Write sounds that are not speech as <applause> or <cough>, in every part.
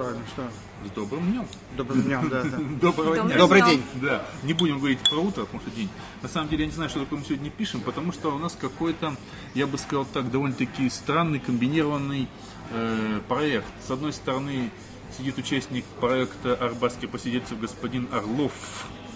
словами? Что? С добрым днем. Добрым днем, да. да. <laughs> Доброго дня. Добрый день. Да, не будем говорить про утро, потому что день. На самом деле я не знаю, что такое мы сегодня пишем, потому что у нас какой-то, я бы сказал так, довольно-таки странный, комбинированный э, проект. С одной стороны, сидит участник проекта «Арбатский посидельцев» господин Орлов.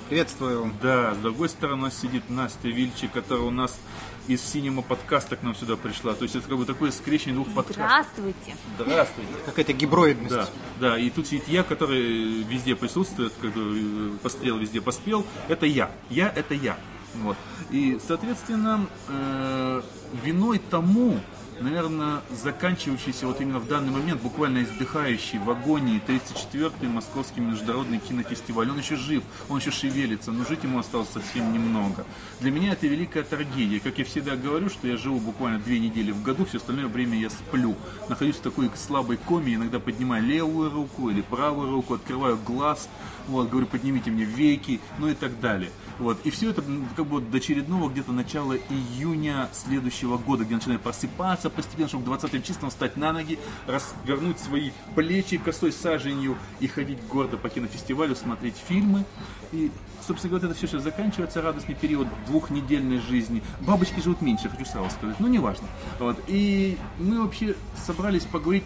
Приветствую. Да, с другой стороны у нас сидит Настя Вильчи, которая у нас из синема подкаста к нам сюда пришла. То есть это как бы такое скрещение двух подкастов. Здравствуйте. Здравствуйте. Какая-то гиброидность. Да, да, и тут сидит я, который везде присутствует, как бы пострел везде поспел. Это я. Я это я. Вот. И, соответственно, э, виной тому, наверное, заканчивающийся вот именно в данный момент, буквально издыхающий в агонии 34-й Московский международный кинофестиваль. Он еще жив, он еще шевелится, но жить ему осталось совсем немного. Для меня это великая трагедия. Как я всегда говорю, что я живу буквально две недели в году, все остальное время я сплю. Нахожусь в такой слабой коме, иногда поднимаю левую руку или правую руку, открываю глаз, вот, говорю, поднимите мне веки, ну и так далее. Вот. И все это как бы до очередного где-то начала июня следующего года, где начинаю просыпаться постепенно, чтобы к 20 числам встать на ноги, развернуть свои плечи косой саженью и ходить гордо по кинофестивалю, смотреть фильмы. И, собственно говоря, это все сейчас заканчивается, радостный период двухнедельной жизни. Бабочки живут меньше, хочу сразу сказать, ну неважно. Вот. И мы вообще собрались поговорить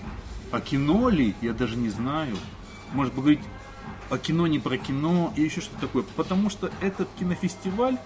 о кино ли, я даже не знаю. Может поговорить о кино не про кино и еще что-то такое. Потому что этот кинофестиваль,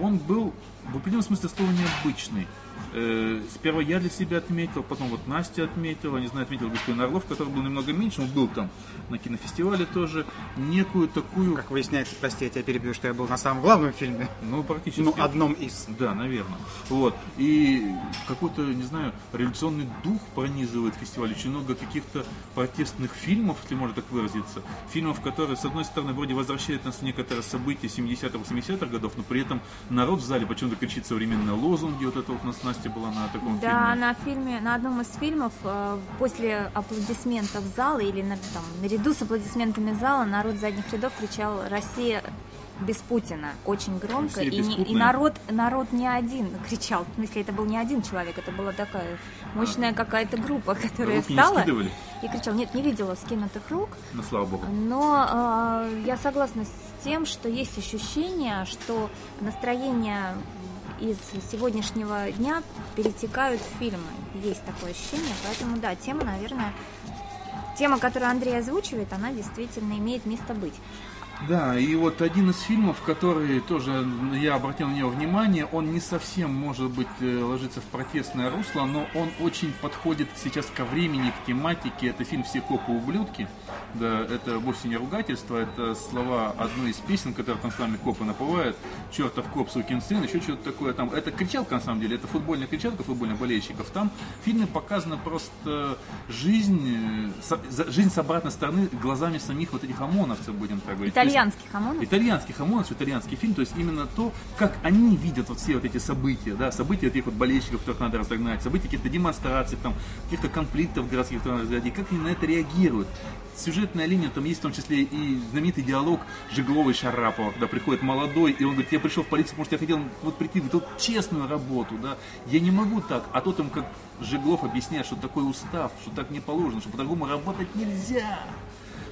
он был в определенном смысле слова необычный. Э, сперва я для себя отметил, потом вот Настя отметила, не знаю, отметил господин Орлов, который был немного меньше, он был там на кинофестивале тоже, некую такую, Как выясняется, прости, я тебя перебью, что я был на самом главном фильме. ну, практически... Ну, одном из. Да, наверное. Вот. И какой-то, не знаю, революционный дух пронизывает фестиваль. Очень много каких-то протестных фильмов, если можно так выразиться. Фильмов, которые, с одной стороны, вроде возвращают нас в некоторые события 70-х, 80-х годов, но при этом народ в зале почему-то кричит современные лозунги. Вот это вот нас Настя была на таком Да, фильме. на фильме, на одном из фильмов э, после аплодисментов зала или на, там, наряду с аплодисментами зала народ задних рядов кричал «Россия без Путина» очень громко. «Россия И, не- и беспутная». народ, народ не один кричал. В смысле, это был не один человек, это была такая мощная какая-то группа, которая Руки встала и кричала. Нет, не видела скинутых рук. Ну, слава богу. Но э, я согласна с тем, что есть ощущение, что настроение из сегодняшнего дня перетекают в фильмы. Есть такое ощущение, поэтому да, тема, наверное, тема, которую Андрей озвучивает, она действительно имеет место быть. Да, и вот один из фильмов, который тоже я обратил на него внимание, он не совсем, может быть, э, ложится в протестное русло, но он очень подходит сейчас ко времени, к тематике. Это фильм «Все копы ублюдки». Да, это вовсе не ругательство, это слова одной из песен, которые там с нами копы напевают. Чертов коп, сукин сын, еще что-то такое там. Это кричалка, на самом деле, это футбольная кричалка футбольных болельщиков. Там в фильме показана просто жизнь, э, жизнь с обратной стороны глазами самих вот этих ОМОНовцев, будем так говорить. То есть Итальянский хамон. итальянских ОМОНовцев, итальянский фильм, то есть именно то, как они видят вот все вот эти события, да, события этих вот болельщиков, которых надо разогнать, события каких-то демонстраций, там, каких-то конфликтов городских, которые надо разогнать, и как они на это реагируют. Сюжетная линия, там есть в том числе и знаменитый диалог Жиглова и Шарапова, когда приходит молодой, и он говорит, я пришел в полицию, потому что я хотел вот прийти в эту честную работу, да, я не могу так, а тот им как Жиглов объясняет, что такой устав, что так не положено, что по-другому работать нельзя.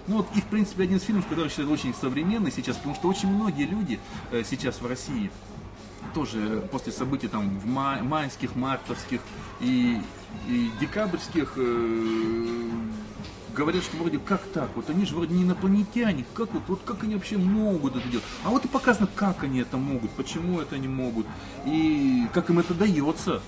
Ну вот и в принципе один из фильмов, который считаю очень современный сейчас, потому что очень многие люди э, сейчас в России тоже после событий там в май- майских, мартовских и, и декабрьских э, говорят, что вроде как так, вот они же вроде не инопланетяне, как вот, вот как они вообще могут это делать? А вот и показано, как они это могут, почему это они могут, и как им это дается.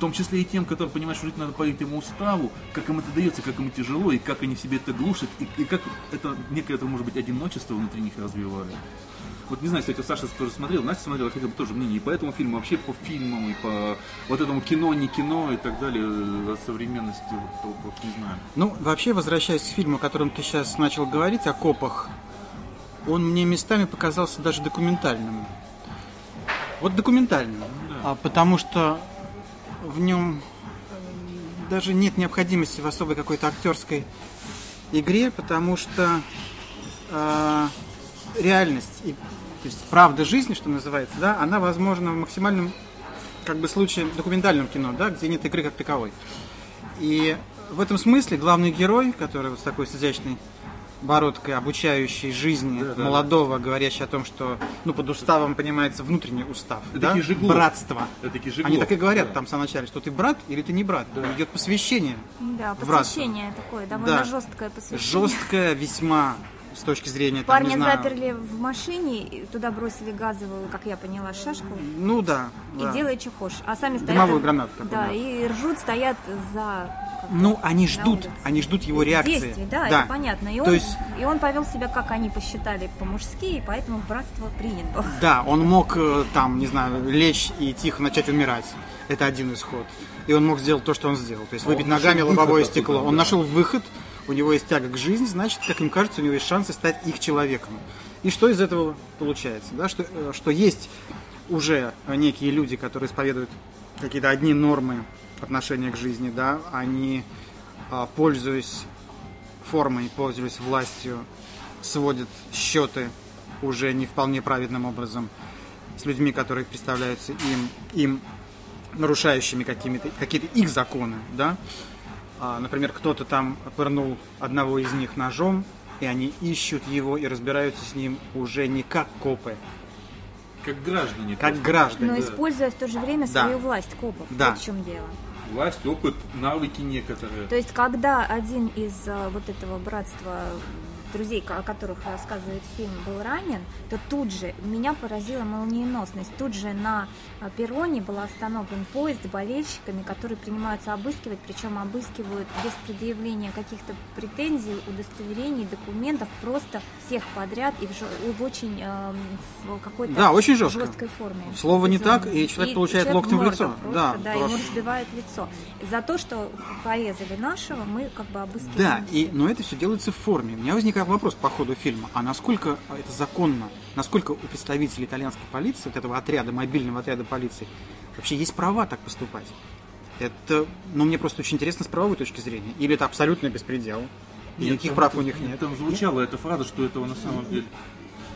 В том числе и тем, которые понимают, что жить надо по этому уставу, как им это дается, как им тяжело, и как они себе это глушат, и, и как это некое, это, может быть, одиночество внутри них развивает. Вот не знаю, кстати, Саша тоже смотрел, Настя смотрела, хотел бы тоже мнение и по этому фильму, вообще по фильмам, и по вот этому кино, не кино и так далее, э, о современности, вот, вот, не знаю. Ну, вообще, возвращаясь к фильму, о котором ты сейчас начал говорить, о копах, он мне местами показался даже документальным. Вот документальным. А, потому что в нем э, даже нет необходимости в особой какой-то актерской игре, потому что э, реальность и то есть правда жизни, что называется, да, она возможна в максимальном как бы случае документальном кино, да, где нет игры как таковой. И в этом смысле главный герой, который вот с такой с изящной бородкой, обучающий жизни Да, да, молодого, говорящий о том, что ну, под уставом понимается внутренний устав, Это да? таки Жиглов. братство. Это таки Жиглов. Они так и говорят там в самом начале, что ты брат или ты не брат. Идет посвящение. Да, в братство. посвящение такое, довольно Да. жесткое посвящение. Жесткое весьма с точки зрения, там, Парня не знаю, заперли в машине, и туда бросили газовую, как я поняла, шашку. Ну да. И да. делай, что хочешь. А сами стоят... Дымовую гранату такую, Да, да. и ржут, стоят за... Ну, они ждут, улице. они ждут его реакции. Действий, да, это понятно. И То он, есть- и он повел себя, как они посчитали, по-мужски, и поэтому братство принято. <laughs> Да, он мог э, там, не знаю, лечь и тихо начать умирать. Это один исход. И он мог сделать то, что он сделал. То есть выбить нашел ногами лобовое стекло. Он да. нашел выход, у него есть тяга к жизни, значит, как им кажется, у него есть шансы стать их человеком. И что из этого получается? Да? Что, э, что есть уже некие люди, которые исповедуют какие-то одни нормы отношения к жизни, да, они, а, пользуясь формой, пользуясь властью, сводят счеты уже не вполне праведным образом с людьми, которые представляются им, им нарушающими какие-то их законы, да. А, например, кто-то там пырнул одного из них ножом, и они ищут его и разбираются с ним уже не как копы, Как граждане. как просто. граждане. Но используя в то же время Да. свою власть копов. Да. Вот в чем дело. Власть, опыт, навыки некоторые. То есть, когда один из э, вот этого братства друзей, о которых рассказывает фильм, был ранен, то тут же меня поразила молниеносность. Тут же на э, перроне был остановлен поезд с болельщиками, которые принимаются обыскивать, причем обыскивают без предъявления каких-то претензий, удостоверений, документов, просто всех подряд и в, в очень э, какой-то Да, очень жестко. жесткой форме. Слово не так, и человек и получает человек локтем в лицо. просто, Да, да, ему просто. разбивает лицо. За то, что порезали нашего, мы как бы обыскиваем. Да, и, но это все делается в форме. У меня возникал вопрос по ходу фильма, а насколько это законно, насколько у представителей итальянской полиции, вот этого отряда, мобильного отряда полиции, вообще есть права так поступать? Это, ну, мне просто очень интересно с правовой точки зрения. Или это абсолютный беспредел, Нет, никаких там- прав у них нет. Там звучала эта фраза, что этого на самом деле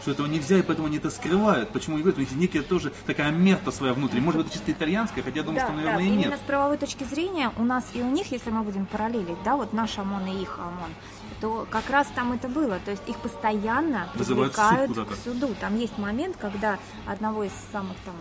что этого нельзя, и поэтому они это скрывают. Почему говорят? У них некая тоже такая мерта своя внутри. Может быть, это чисто итальянская, хотя я думаю, Да, что, да, наверное, и именно нет. с правовой точки зрения у нас и у них, если мы будем параллелить, да, вот наш ОМОН и их ОМОН, то как раз там это было. То есть их постоянно Вызывают суд привлекают куда-то. к суду. Там есть момент, когда одного из самых там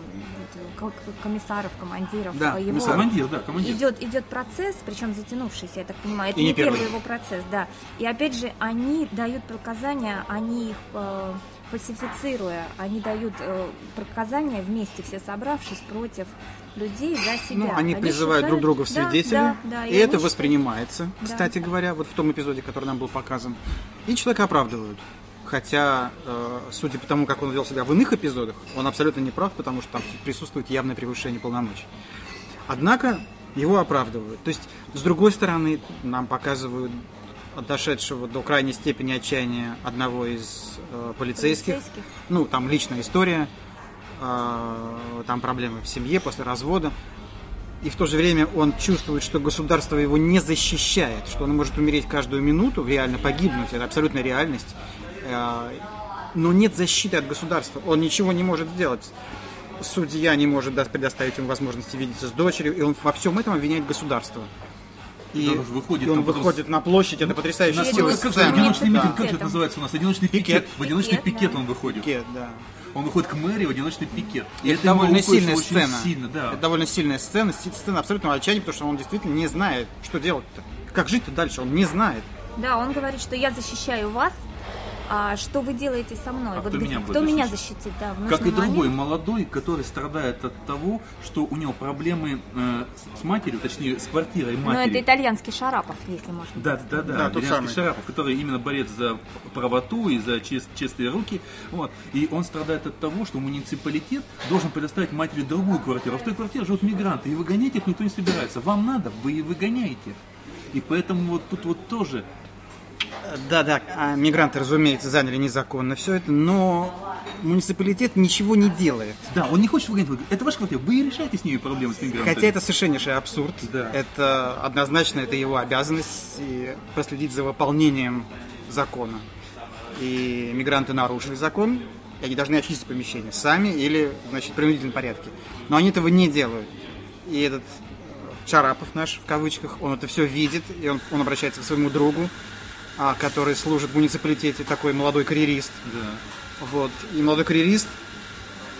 комиссаров, командиров, Да, его. Командир, да, командир. идет, идет процесс, причем затянувшийся, я так понимаю. Это И не не, первый первый. его процесс, да. И опять же, они дают показания, они их э, фальсифицируя, они дают э, показания вместе, все собравшись против людей за себя. Ну, они призывают считают- друг друга в Да, свидетели, да, да, и, они это считают- воспринимается, Да. кстати говоря, вот в том эпизоде, который нам был показан. И человека оправдывают. Хотя, э, судя по тому, как он вел себя в иных эпизодах, он абсолютно не прав, потому что там присутствует явное превышение полномочий. Однако его оправдывают. То есть, с другой стороны, нам показывают дошедшего до крайней степени отчаяния одного из э, полицейских. Полицейских. Ну, там личная история, э, там проблемы в семье после развода. И в то же время он чувствует, что государство его не защищает, что он может умереть каждую минуту, реально погибнуть, это абсолютная реальность. Э, Но нет защиты от государства, он ничего не может сделать. Судья не может предоставить ему возможности видеться с дочерью, и он во всем этом обвиняет государство. И, Да, выходит и он там потом выходит на площадь, это потрясающая На- сила же сцена. одиночный Да. митинг, как же это называется у нас? Одиночный пикет. Пикет. В одиночный Пикет, пикет да. он выходит. Пикет, да. Он выходит к мэрии в одиночный пикет. И это ему довольно сильная очень сцена. Сильно, да. Это довольно сильная сцена, сцена абсолютного отчаяния, потому что он действительно не знает, что делать-то. Как жить-то дальше, он не знает. Да, он говорит, что я защищаю вас, а что вы делаете со мной? А вот кто где- меня будет кто меня защищать? защитит, да, в Как и другой момент. молодой, который страдает от того, что у него проблемы э, с- матерью, точнее с квартирой Но матери. Ну, это итальянский Шарапов, если можно. Да, да, да, Да, да. самый. Шарапов, который именно борец за правоту и за чест- честные руки. Вот. И он страдает от того, что муниципалитет должен предоставить матери другую квартиру. А в той квартире живут мигранты, и выгонять их никто не собирается. Вам надо, вы и выгоняете. И поэтому вот тут вот тоже Да, да, а мигранты, разумеется, заняли незаконно все это, но муниципалитет ничего не делает. Да, он не хочет выгонять. Это ваша квартира, вы решаете с ними проблемы с мигрантами. Хотя это совершеннейший абсурд. Да. Это однозначно это его обязанность и проследить за выполнением закона. И мигранты нарушили закон, и они должны очистить помещение сами или значит, в принудительном порядке. Но они этого не делают. И этот э, Шарапов наш, в кавычках, он это все видит, и он, он обращается к своему другу, который служит в муниципалитете, такой молодой карьерист. Да. Вот. И молодой карьерист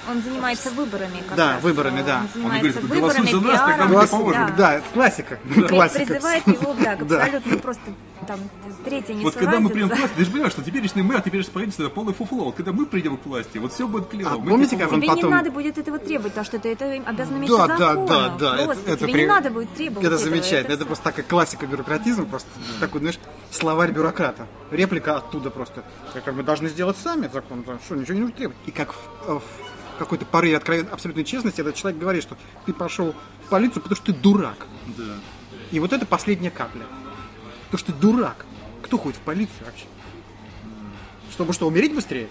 Он занимается выборами. Как Да, раз. выборами, да. Он Он занимается говорит, голосуй выборами, за нас, тогда мы поможем. Да, это классика. Классика. Призывает его, да, к <laughs> Да. абсолютно просто там третья не Вот когда мы придем к власти, ты же понимаешь, что теперешний мэр, теперешнее правительство это полное фуфло. Вот когда мы придем к власти, вот все будет клево. А помните, как он Тебе не потом- надо будет этого требовать, потому что ты это им обязан иметь Да, да, да, да. Это, Просто это тебе при- не надо будет требовать Это этого, замечательно. Это, всё. просто такая классика бюрократизма, просто такой, знаешь, словарь бюрократа. Реплика оттуда просто. Как мы должны сделать сами закон. Что, ничего не нужно требовать. И как в, э, в какой-то порыве откровенной абсолютной честности этот человек говорит, что ты пошел в полицию, потому что ты дурак. Да. И вот это последняя капля. Потому что ты дурак. Кто ходит в полицию вообще? Чтобы что, умереть быстрее?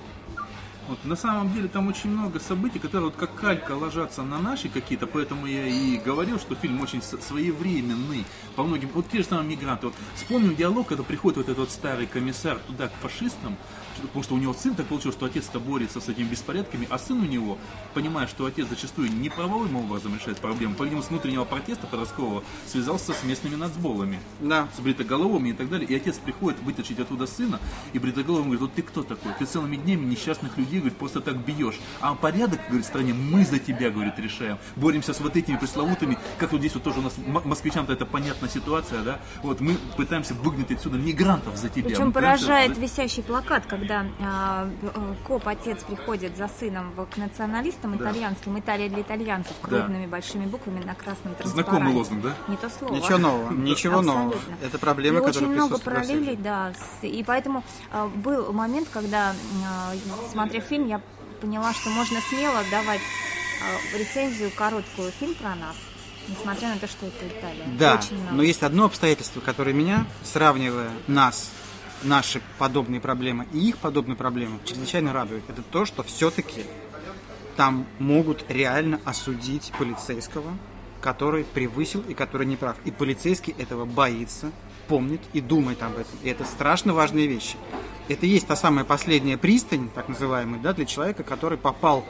Вот, на самом деле там очень много событий, которые вот как калька ложатся на наши какие-то, поэтому я и говорил, что фильм очень своевременный по многим, вот те же самые мигранты. Вот вспомним диалог, когда приходит вот этот вот старый комиссар туда к фашистам, потому что у него сын так получилось, что отец-то борется с этими беспорядками, а сын у него, понимая, что отец зачастую не правовым образом решает проблему, по с внутреннего протеста подросткового, связался с местными нацболами Да. с бритоголовыми и так далее. И отец приходит вытащить оттуда сына, и бритоголовый говорит, вот ты кто такой? Ты целыми днями несчастных людей, говорит, просто так бьешь. А порядок, говорит, в стране мы за тебя, говорит, решаем. Боремся с вот этими пресловутыми, как вот здесь вот тоже у нас, москвичам-то это понятная ситуация, да? Вот мы пытаемся выгнать отсюда мигрантов за тебя. Причем Мы пытаемся- поражает висящий плакат, когда а, э, коп-отец приходит за сыном к националистам Да. итальянским, Италия для итальянцев, Да. крупными большими буквами на красном транспаранте. Знакомый лозунг, да? Не то слово. Ничего нового. Ничего нового. Это проблемы, и которые очень много параллелей, да. с- И поэтому а, был момент, когда, а, смотря фильм, я поняла, что можно смело давать рецензию короткую фильм про нас, несмотря на то, что это Италия. Да, Очень много. но есть одно обстоятельство, которое меня, сравнивая нас, наши подобные проблемы и их подобные проблемы, чрезвычайно радует. Это то, что все-таки там могут реально осудить полицейского, который превысил и который не прав. И полицейский этого боится, помнит и думает об этом. И это страшно важные вещи. Это и есть та самая последняя пристань, так называемая, да, для человека, который попал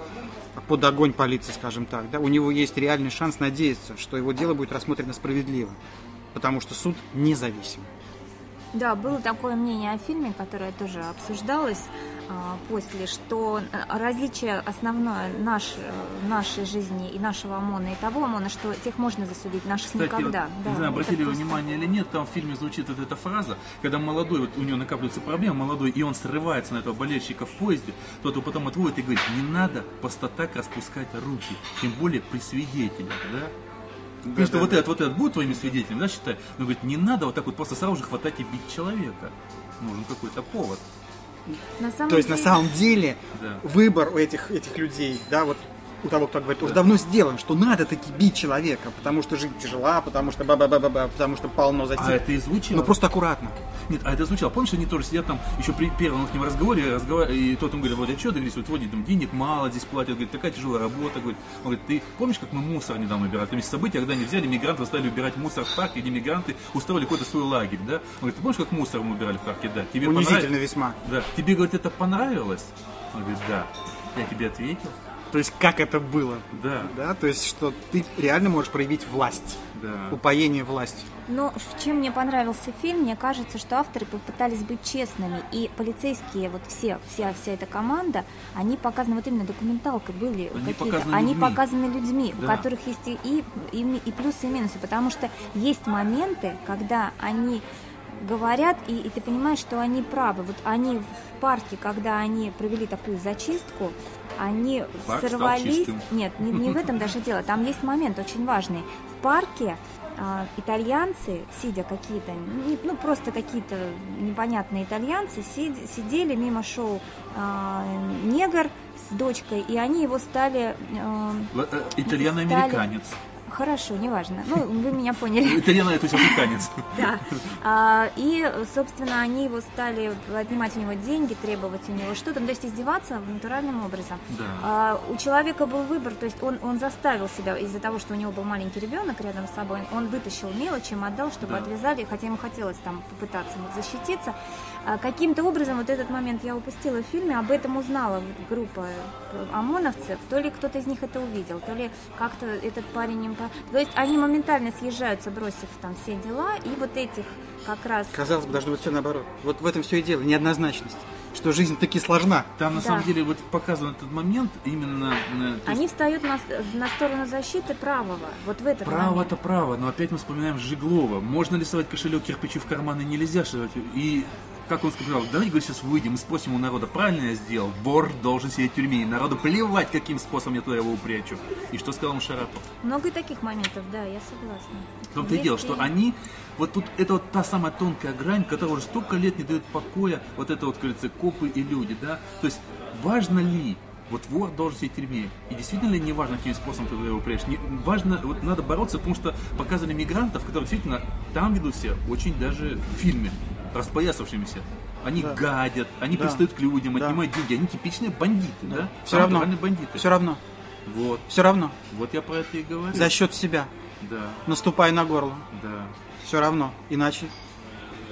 под огонь полиции, скажем так. Да, у него есть реальный шанс надеяться, что его дело будет рассмотрено справедливо. Потому что суд независим. Да, было такое мнение о фильме, которое тоже обсуждалось а, после, что а, различие основное наш, э, нашей жизни и нашего ОМОНа и того ОМОНа, что тех можно засудить, наших Кстати, никогда. вот, да, не знаю, обратили просто- внимание или нет, там в фильме звучит вот эта фраза, когда молодой, вот у него накапливаются проблемы, молодой, и он срывается на этого болельщика в поезде, тот его потом отводит и говорит, не надо просто так распускать руки, тем более при свидетелях, да? Потому что вот этот, вот этот будет твоими свидетелями, да, считай, но говорит, не надо вот так вот просто сразу же хватать и бить человека. Нужен какой-то повод. На самом То есть на деле- самом деле Да. выбор у этих, этих людей, да, вот у того, кто говорит, уже давно сделан, что надо таки бить человека, потому что жить тяжела, потому что ба-ба-ба-ба, потому что полно затем. А это и звучало. Ну просто аккуратно. Нет, а это звучало. Помнишь, они тоже сидят там, еще при первом их разговоре, разговар... и тот им говорит, вот, а что, говорит, вот вроде там денег мало здесь платят, говорит, такая тяжелая работа, говорит. Он говорит, ты помнишь, как мы мусор недавно убирали? Там есть события, когда они взяли мигрантов, стали убирать мусор в парке, где мигранты устроили какой-то свой лагерь, да? Он говорит, ты помнишь, как мусор мы убирали в парке? Да. Тебе Унизительно весьма. Да. Тебе, говорит, это понравилось? Он говорит, да. Я тебе ответил. То есть как это было. Да. Да, то есть что ты реально можешь проявить власть, Да. упоение властью. Но в чем мне понравился фильм, мне кажется, что авторы попытались быть честными. И полицейские, вот все, вся, вся эта команда, они показаны, вот именно документалкой были Они какие-то. показаны Они людьми. показаны людьми, Да. у которых есть и, и, и и плюсы, и минусы. Потому что есть моменты, когда они говорят, и, и ты понимаешь, что они правы. Вот они в парке, когда они провели такую зачистку, они Парк сорвались. Нет, не, не в этом даже дело. Там есть момент очень важный. В парке а, итальянцы, сидя какие-то, не- ну просто какие-то непонятные итальянцы, сид- сидели мимо шоу а, негр с дочкой, и они его стали... а, э, Итальяно-американец. Хорошо, неважно. Ну, вы меня поняли. Итальяно, то есть африканец. Да. А, и, собственно, они его стали отнимать у него деньги, требовать у него что-то, ну, то есть издеваться натуральным образом. Да. А, у человека был выбор, то есть он, он заставил себя из-за того, что у него был маленький ребенок рядом с собой, он вытащил мелочь, им отдал, чтобы Да. отвязали, хотя ему хотелось там попытаться защититься. А Каким-то образом вот этот момент я упустила в фильме, об этом узнала группа ОМОНовцев, то ли кто-то из них это увидел, то ли как-то этот парень им... по- То есть они моментально съезжаются, бросив там все дела, и вот этих как раз... Казалось бы, должно быть все наоборот. Вот в этом все и дело, неоднозначность. Что жизнь таки сложна. Там на Да. самом деле вот показан этот момент именно. э, есть Они встают на, на сторону защиты правого, вот в этот момент. Право-то право, но опять мы вспоминаем Жиглова. Можно ли совать кошелек кирпичи в карманы? Нельзя совать. И как он сказал, давайте говорит, сейчас выйдем и спросим у народа, правильно я сделал? Вор должен сидеть в тюрьме. И народу плевать, каким способом я туда его упрячу. И что сказал Шарапов? Много и таких моментов, да, я согласна. В том-то и дело, что они, вот тут это вот та самая тонкая грань, которая уже столько лет не дает покоя, вот это вот, говорится, копы и люди, да. То есть важно ли, вот вор должен сидеть в тюрьме, и действительно ли не важно, каким способом ты его прячешь, не, важно, вот надо бороться, потому что показывали мигрантов, которые действительно там ведут себя очень даже в фильме, распоясавшимися. Они Да. гадят, они Да. пристают к людям, Да. отнимают деньги, они типичные бандиты, да? Все Самые равно. бандиты. Все равно. Вот, Все равно. вот я про это и говорю. За счет себя. Да, Наступай на горло. да. Все равно. Иначе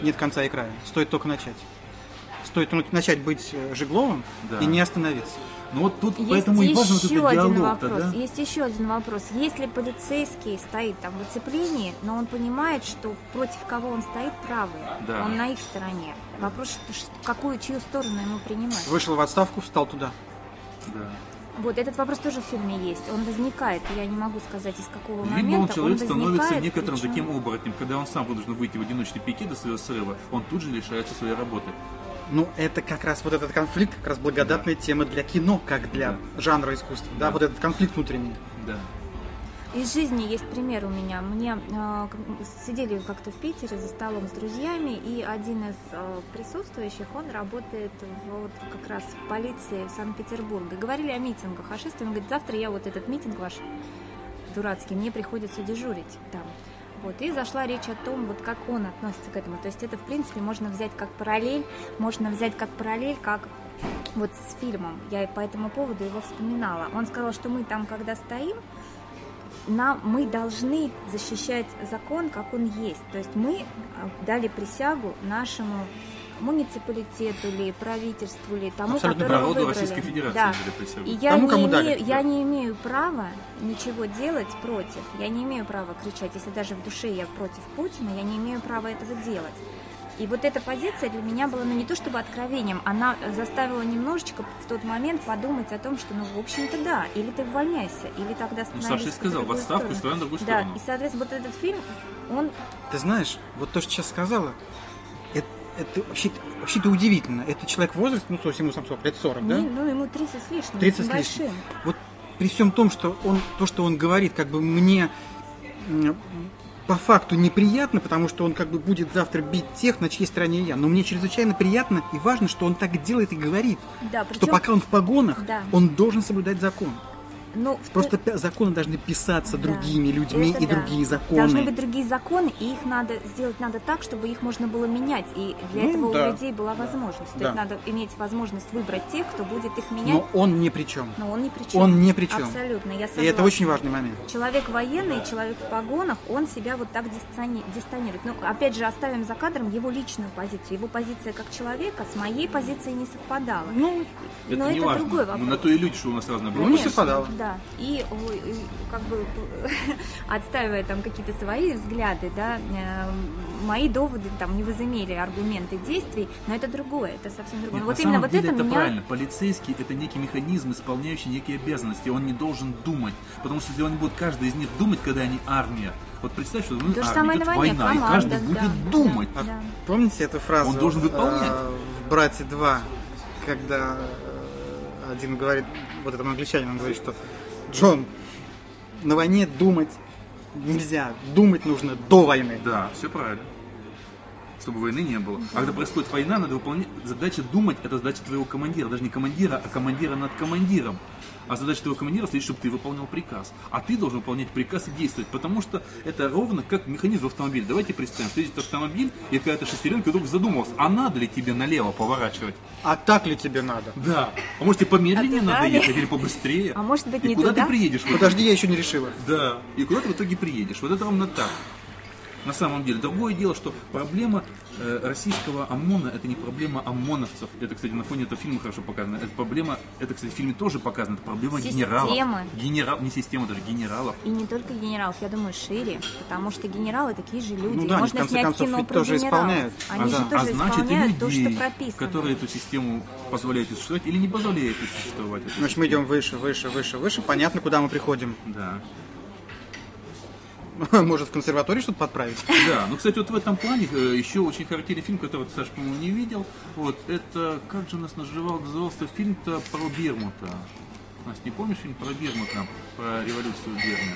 нет конца и края. Стоит только начать. Стоит только начать быть э, Жигловым Да. и не остановиться. Ну вот тут Есть поэтому и важен вот еще этот один диалог-то, вопрос. да? Есть еще один вопрос. Если полицейский стоит там в оцеплении, но он понимает, что против кого он стоит правый, Да. он на их стороне. Вопрос, что- какую чью сторону ему принимать. Вышел в отставку, встал туда. Да. Вот этот вопрос тоже в фильме есть. Он возникает. Я не могу сказать из какого Либо момента. он человек становится возникает, некоторым причем- таким оборотнем, когда он сам вынужден выйти в одиночный пике до своего срыва, он тут же лишается своей работы. Ну, это как раз вот этот конфликт, как раз благодатная тема для кино, как для жанра искусства. Да, Да. вот этот конфликт внутренний. Да. Из жизни есть пример у меня. Мне э, сидели как-то в Питере за столом с друзьями, и один из э, присутствующих, он работает вот как раз в полиции в Санкт-Петербурге. Говорили о митингах, о шествии. Он говорит, завтра я вот этот митинг ваш дурацкий, мне приходится дежурить там. Вот, и зашла речь о том, вот как он относится к этому. То есть это, в принципе, можно взять как параллель, можно взять как параллель, как вот с фильмом. Я по этому поводу его вспоминала. Он сказал, что мы там, когда стоим, нам, мы должны защищать закон, как он есть. То есть мы а, дали присягу нашему муниципалитету ли, правительству ли, тому, Абсолютно которого выбрали. Российской Федерации Да. И я, Тому, не кому имею, дали, я да. не имею права ничего делать против. Я не имею права кричать, если даже в душе я против Путина, я не имею права этого делать. И вот эта позиция для меня была, ну не то чтобы откровением, она заставила немножечко в тот момент подумать о том, что, ну, в общем-то, да, или ты увольняйся, или тогда Ну, становишься Саша и сказал, в отставку сторону. на другую Да, сторону. и, соответственно, вот этот фильм, он Ты знаешь, вот то, что сейчас сказала, это, это вообще, вообще-то удивительно. Это человек в возрасте, ну, есть ему сам сколько, лет 40, да? не- ну, ему 30 с лишним, 30 с очень лишним. большим. Вот при всем том, что он, то, что он говорит, как бы мне по факту неприятно, потому что он как бы будет завтра бить тех, на чьей стороне я. Но мне чрезвычайно приятно и важно, что он так делает и говорит. Да, Что причем, пока он в погонах, Да. он должен соблюдать закон. Ну, в Просто пя- законы должны писаться Да. другими людьми Это и да. другие законы. Должны быть другие законы, и их надо сделать надо так, чтобы их можно было менять. И для Ну, этого да. у людей была возможность. То Да. есть надо иметь возможность выбрать тех, кто будет их менять. Но он ни при чем. Но он ни при чем. Он ни при чем. Абсолютно, я И это очень важный момент. Человек военный, человек в погонах, он себя вот так дистани- дистанирует. Ну, опять же, оставим за кадром его личную позицию. Его позиция как человека с моей позицией не совпадала. Ну, Это Но не это важно. другой Мы вопрос. на то и люди, что у нас разные Ну, не совпадало. Да. И, ой, и как бы <laughs> отстаивая там какие-то свои взгляды, да, э, мои доводы там не возымели аргументы действий, но это другое, это совсем другое. Нет, вот на именно самом вот деле это, это меня правильно. Полицейский это некий механизм, исполняющий некие обязанности. Он не должен думать. Потому что если он будет каждый из них думать, когда они армия, вот представь, что ну, То армия, самое идет на войне, война, и команда, каждый да, будет да, думать. да. А помните эту фразу? Он должен выполнять. э, в «Братья 2», когда э, один говорит, вот этому англичанину, он говорит, что Джон, на войне думать нельзя, думать нужно до войны. Да, все правильно. Чтобы войны не было. А когда происходит война, надо выполнять. Задача думать это задача твоего командира. Даже не командира, а командира над командиром. А задача твоего командира следить, чтобы ты выполнял приказ. А ты должен выполнять приказ и действовать. Потому что это ровно как механизм в автомобиле. Давайте представим, что едет автомобиль, и какая-то шестеренка вдруг задумалась, а надо ли тебе налево поворачивать? А так ли тебе надо? Да. А может тебе помедленнее А надо далее? ехать или побыстрее? А может быть, и не куда туда? ты приедешь? Подожди, я еще не решила. Да. И куда ты в итоге приедешь? Вот это ровно так. На самом деле. Другое дело, что проблема э, российского ОМОНа это не проблема ОМОНовцев. Это, кстати, на фоне этого фильма хорошо показано. Это проблема, это, кстати, в фильме тоже показано, это проблема Системы. генералов. Генерал, не система, даже генералов. И не только генералов, я думаю, шире, потому что генералы такие же люди. Ну да, они, в Можно конце снять концов, кино про тоже генералов. исполняют. Они а, же да, тоже а значит, и исполняют то, людей, что прописано. которые эту систему позволяют существовать или не позволяют существовать. Значит, мы системе. идем выше, выше, выше, выше. Понятно, куда мы приходим. Да. <laughs> Может, в консерватории что-то подправить? <laughs> Да, ну, кстати, вот в этом плане э, еще очень характерный фильм, который ты, Саша, по-моему, не видел. Вот, это, как же нас называл, назывался фильм-то про Бермута. Настя, не помнишь фильм про Бермута, про революцию Берна?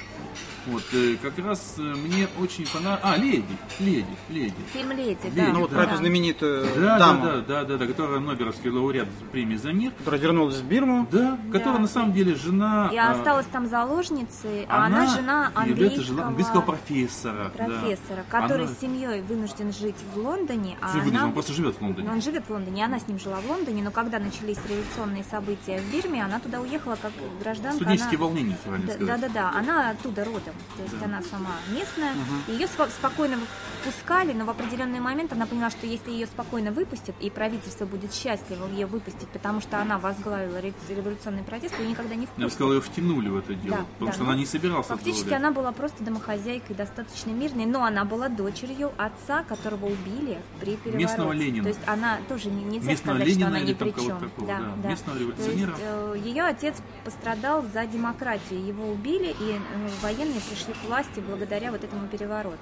Вот, э, как раз э, мне очень понравилось... А, «Леди», «Леди», «Леди». Фильм «Леди», Леди, да. Ну вот да. про эту знаменитую Да, даму, да, да, да, да, да, которая Нобелевский лауреат премии за мир. которая вернулась в Бирму. Да, которая Да. на самом деле жена... И а, осталась там заложницей, а она, жена является жена английского, английского профессора. да. профессора, который Она- с семьей вынужден жить в Лондоне, а вынужден, она... он просто живет в Лондоне. Ну, он живет в Лондоне, она с ним жила в Лондоне, но когда начались революционные события в Бирме, она туда уехала как гражданка. Студенческие она... волнения, правильно Да, сказать. да, да, да, она оттуда родом, то есть Да. она сама местная. Ее спо- спокойно впускали, но в определенный момент она поняла, что если ее спокойно выпустят, и правительство будет счастливо ее выпустить, потому что она возглавила ре- революционный протест, ее никогда не Я бы впустят. сказал, ее втянули в это дело, Да, потому да, что ну, она не собиралась Фактически она была просто домохозяйкой, достаточно мирной, но она была дочерью отца, которого убили при перевороте. Местного Ленина. То есть она тоже не, нельзя Местного сказать, Ленина что она ни при чем. такого, да, да. да. Местного То есть революционера. э, ее отец пострадал за демократию, его убили, и э, военные пришли к власти благодаря вот этому перевороту.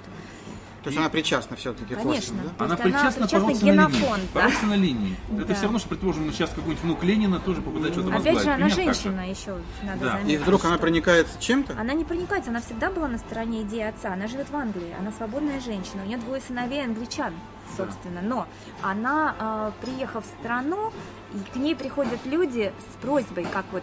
То есть она причастна все-таки Конечно. косвенно, да? Она есть она причастна по причастна родственной генофонд, линии. да. По родственной линии. Это Да. все равно, что, предположим, сейчас какой-нибудь внук Ленина тоже попытается что-то Опять возглавить. же, она Примерно так же. женщина еще, надо Да. заметить. И вдруг она что- проникается чем-то? Она не проникается, она всегда была на стороне идеи отца. Она живет в Англии, она свободная женщина, у нее двое сыновей англичан, собственно. Но она, э, приехав в страну, и к ней приходят люди с просьбой, как вот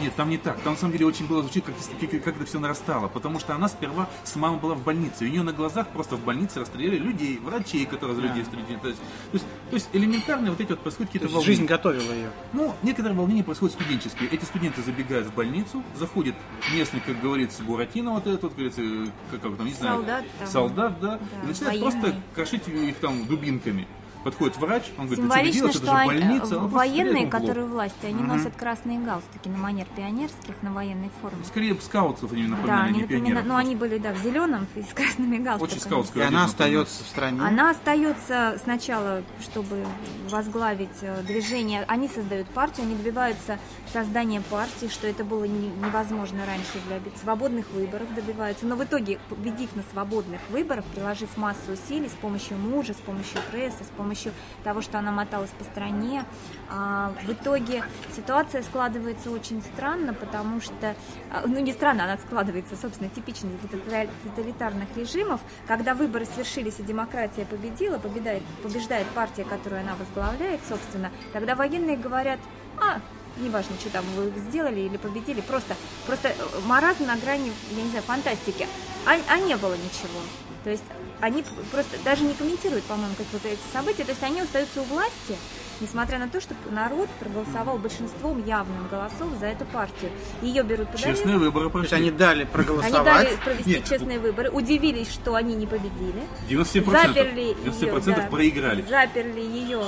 Нет, там не так. Там на самом деле очень было звучит, как, как- как это все нарастало. Потому что она сперва с мамой была в больнице. У нее на глазах просто в больнице расстреляли людей, врачей, которые за людей стреляли. То есть, то есть, то есть элементарно вот эти вот происходят То какие-то есть волнения. жизнь готовила ее. Ну, некоторые волнения происходят студенческие. Эти студенты забегают в больницу, заходит местный, как говорится, Буратино, вот этот, вот, говорится, э, как, как там, не знаю, Солдат там. солдат, да, Да, и начинает военный. просто крошить их там дубинками. Подходит врач, он говорит, ты что не Символично, делаешь, это что же они- больница. Он просто военные, которые власти, они носят красные галстуки на манер пионерских, на военной форме. Скорее скаутцев они Да, напоминали, они не напоминают, пионеров. но они были, да, в зеленом и с красными галстуками. Очень И скаутская она одежда напоминает. остается в стране. Она остается сначала, чтобы возглавить э, движение. Они создают партию, они добиваются создания партии, что это было не- невозможно раньше для свободных выборов добиваются. Но в итоге, победив на свободных выборах, приложив массу усилий с помощью мужа, с помощью прессы, с помощью того, что она моталась по стране, а, в итоге ситуация складывается очень странно, потому что, а, ну не странно, она складывается, собственно, типично для тотали- тоталитарных режимов, когда выборы свершились и демократия победила, побеждает, побеждает партия, которую она возглавляет, собственно, тогда военные говорят, а, неважно, что там вы сделали или победили, просто, просто э, маразм на грани, я не знаю, фантастики, а, а не было ничего. То есть они просто даже не комментируют, по-моему, какие-то эти события, то есть они остаются у власти, несмотря на то, что народ проголосовал большинством явным голосов за эту партию. Ее берут под арест. Честные выборы То есть прошли. они дали Они проголосовать. дали провести Нет, честные выборы, удивились, что они не победили. 97%, Заперли 97% ее, да, проиграли. Заперли ее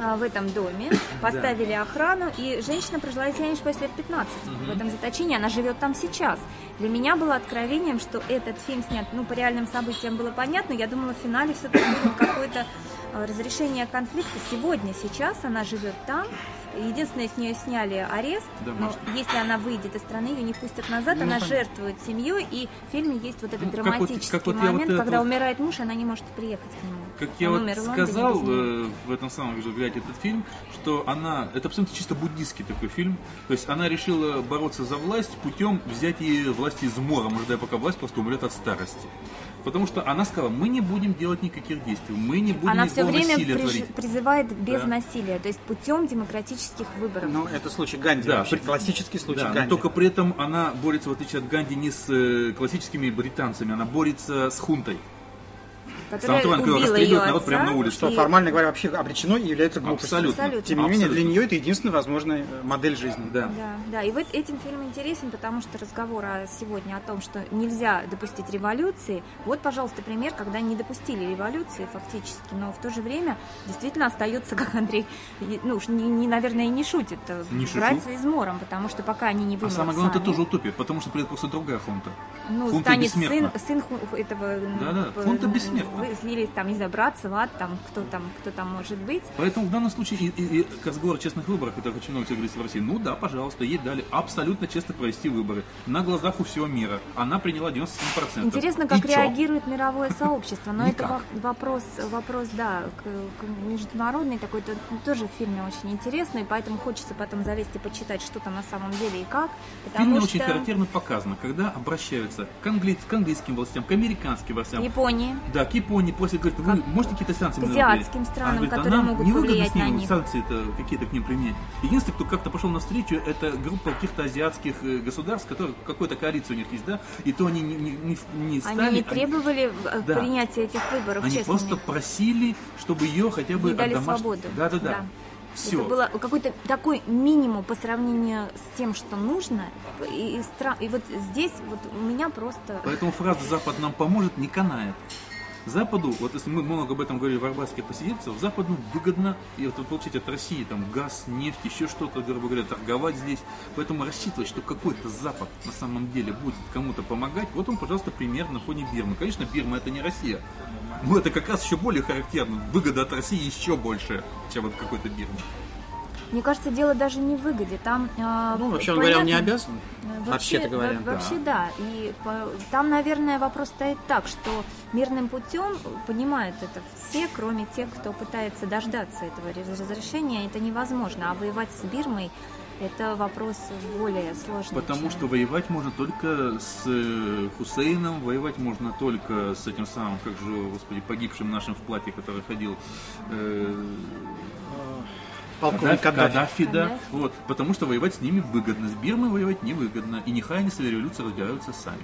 в этом доме, <coughs> поставили охрану, и женщина прожила, если я не ошибаюсь, лет 15 в этом заточении, она живет там сейчас. Для меня было откровением, что этот фильм снят, ну, по реальным событиям было понятно, я думала, в финале все-таки будет какое-то а, разрешение конфликта. Сегодня, сейчас она живет там, Единственное, с нее сняли арест, но Домашний. если она выйдет из страны, ее не пустят назад, Ну, она понятно. жертвует семьей, и в фильме есть вот этот Ну, вот- драматический как вот вот момент, это когда вот- умирает муж, она не может приехать к нему. Как я Он вот сказал э, в этом самом же глядя этот фильм, что она, это абсолютно чисто буддийский такой фильм, то есть она решила бороться за власть путем взять ей власть из мора, ожидая пока власть просто умрет от старости. Потому что она сказала, мы не будем делать никаких действий, мы не будем Она все время приж- призывает без Да. насилия, то есть путем демократических выборов. Ну, это случай Ганди Да, вообще. при- Классический случай Да, но Ганди. только при этом она борется, в отличие от Ганди, не с э, классическими британцами, она борется с хунтой. Которая Сам убила ее народ отца. прямо на улице. Что и- формально говоря вообще обречено и является глупостью. Абсолютно. Абсолютно. Тем не менее, Абсолютно. для нее это единственная возможная э, модель жизни. Да. Да, да. И вот этим фильм интересен, потому что разговор о- сегодня о том, что нельзя допустить революции. Вот, пожалуйста, пример, когда не допустили революции фактически, но в то же время действительно остается, как Андрей, ну уж не, не, наверное, и не шутит, э, Не шучу. братья измором, потому что пока они не А вымрут самое главное, это сами, тоже утопия, потому что придет просто другая хунта. ну, Хунта станет сын, бессмертна. сын этого... Да-да, хунта м, бессмертна. Или там, не знаю, брат, сват, там, кто там, кто там может быть. Поэтому в данном случае, и, и- и к разговору о честных выборах, это очень много всего говорится в России, ну да, пожалуйста, ей дали абсолютно честно провести выборы на глазах у всего мира. Она приняла 97%. Интересно, И как чё? реагирует мировое сообщество. Но это вопрос, вопрос, да, международный такой, то- тоже в фильме очень интересный, поэтому хочется потом залезть и почитать, что там на самом деле и как. В фильме что очень характерно показано, когда обращаются к, англи- к английским властям, к американским властям, Японии. да, к Японии, после говорят, вы Как- можете какие-то санкции к азиатским странам, говорит, которые а нам могут не выгодно с них. санкции какие-то к ним применять. Единственный, кто как-то пошел навстречу, это группа каких-то азиатских э, государств, которые какой-то коалиция у них есть, да, и то они не, не, не, не стали... Они не требовали э, Да. принятия этих выборов Они честными. просто просили, чтобы ее хотя бы Ей дали домаш- свободу. Да, да, да. Да. Все. Это было какой-то такой минимум по сравнению с тем, что нужно. И, и стра- и вот здесь вот у меня просто... Поэтому фраза «Запад нам поможет» не канает. Западу, вот если мы много об этом говорили в арбатских посидельцев, Западу выгодно и вот, получить от России там газ, нефть, еще что-то, грубо говоря, торговать здесь. Поэтому рассчитывать, что какой-то Запад на самом деле будет кому-то помогать, вот он, пожалуйста, пример на фоне Бирмы. Конечно, Бирма это не Россия. Но это как раз еще более характерно. Выгода от России еще больше, чем от какой-то Бирмы. Мне кажется, дело даже не в выгоде. Там, э, Ну, вообще, он говоря, он не понятно- обязан. Вообще, Вообще-то говоря. во- вообще да. И по- там, наверное, вопрос стоит так, что мирным путем понимают это все, кроме тех, кто пытается дождаться этого раз- разрешения. Это невозможно. А воевать с Бирмой это вопрос более сложный. Потому чем- что воевать можно только с э, Хусейном, воевать можно только с этим самым, как же, господи, погибшим нашим в платье, который ходил, э, Полковник Каддафи, Каддафи. Да. Каддафи. Вот, потому что воевать с ними выгодно, с Бирмой воевать невыгодно, и нехай они свои революции разбираются сами.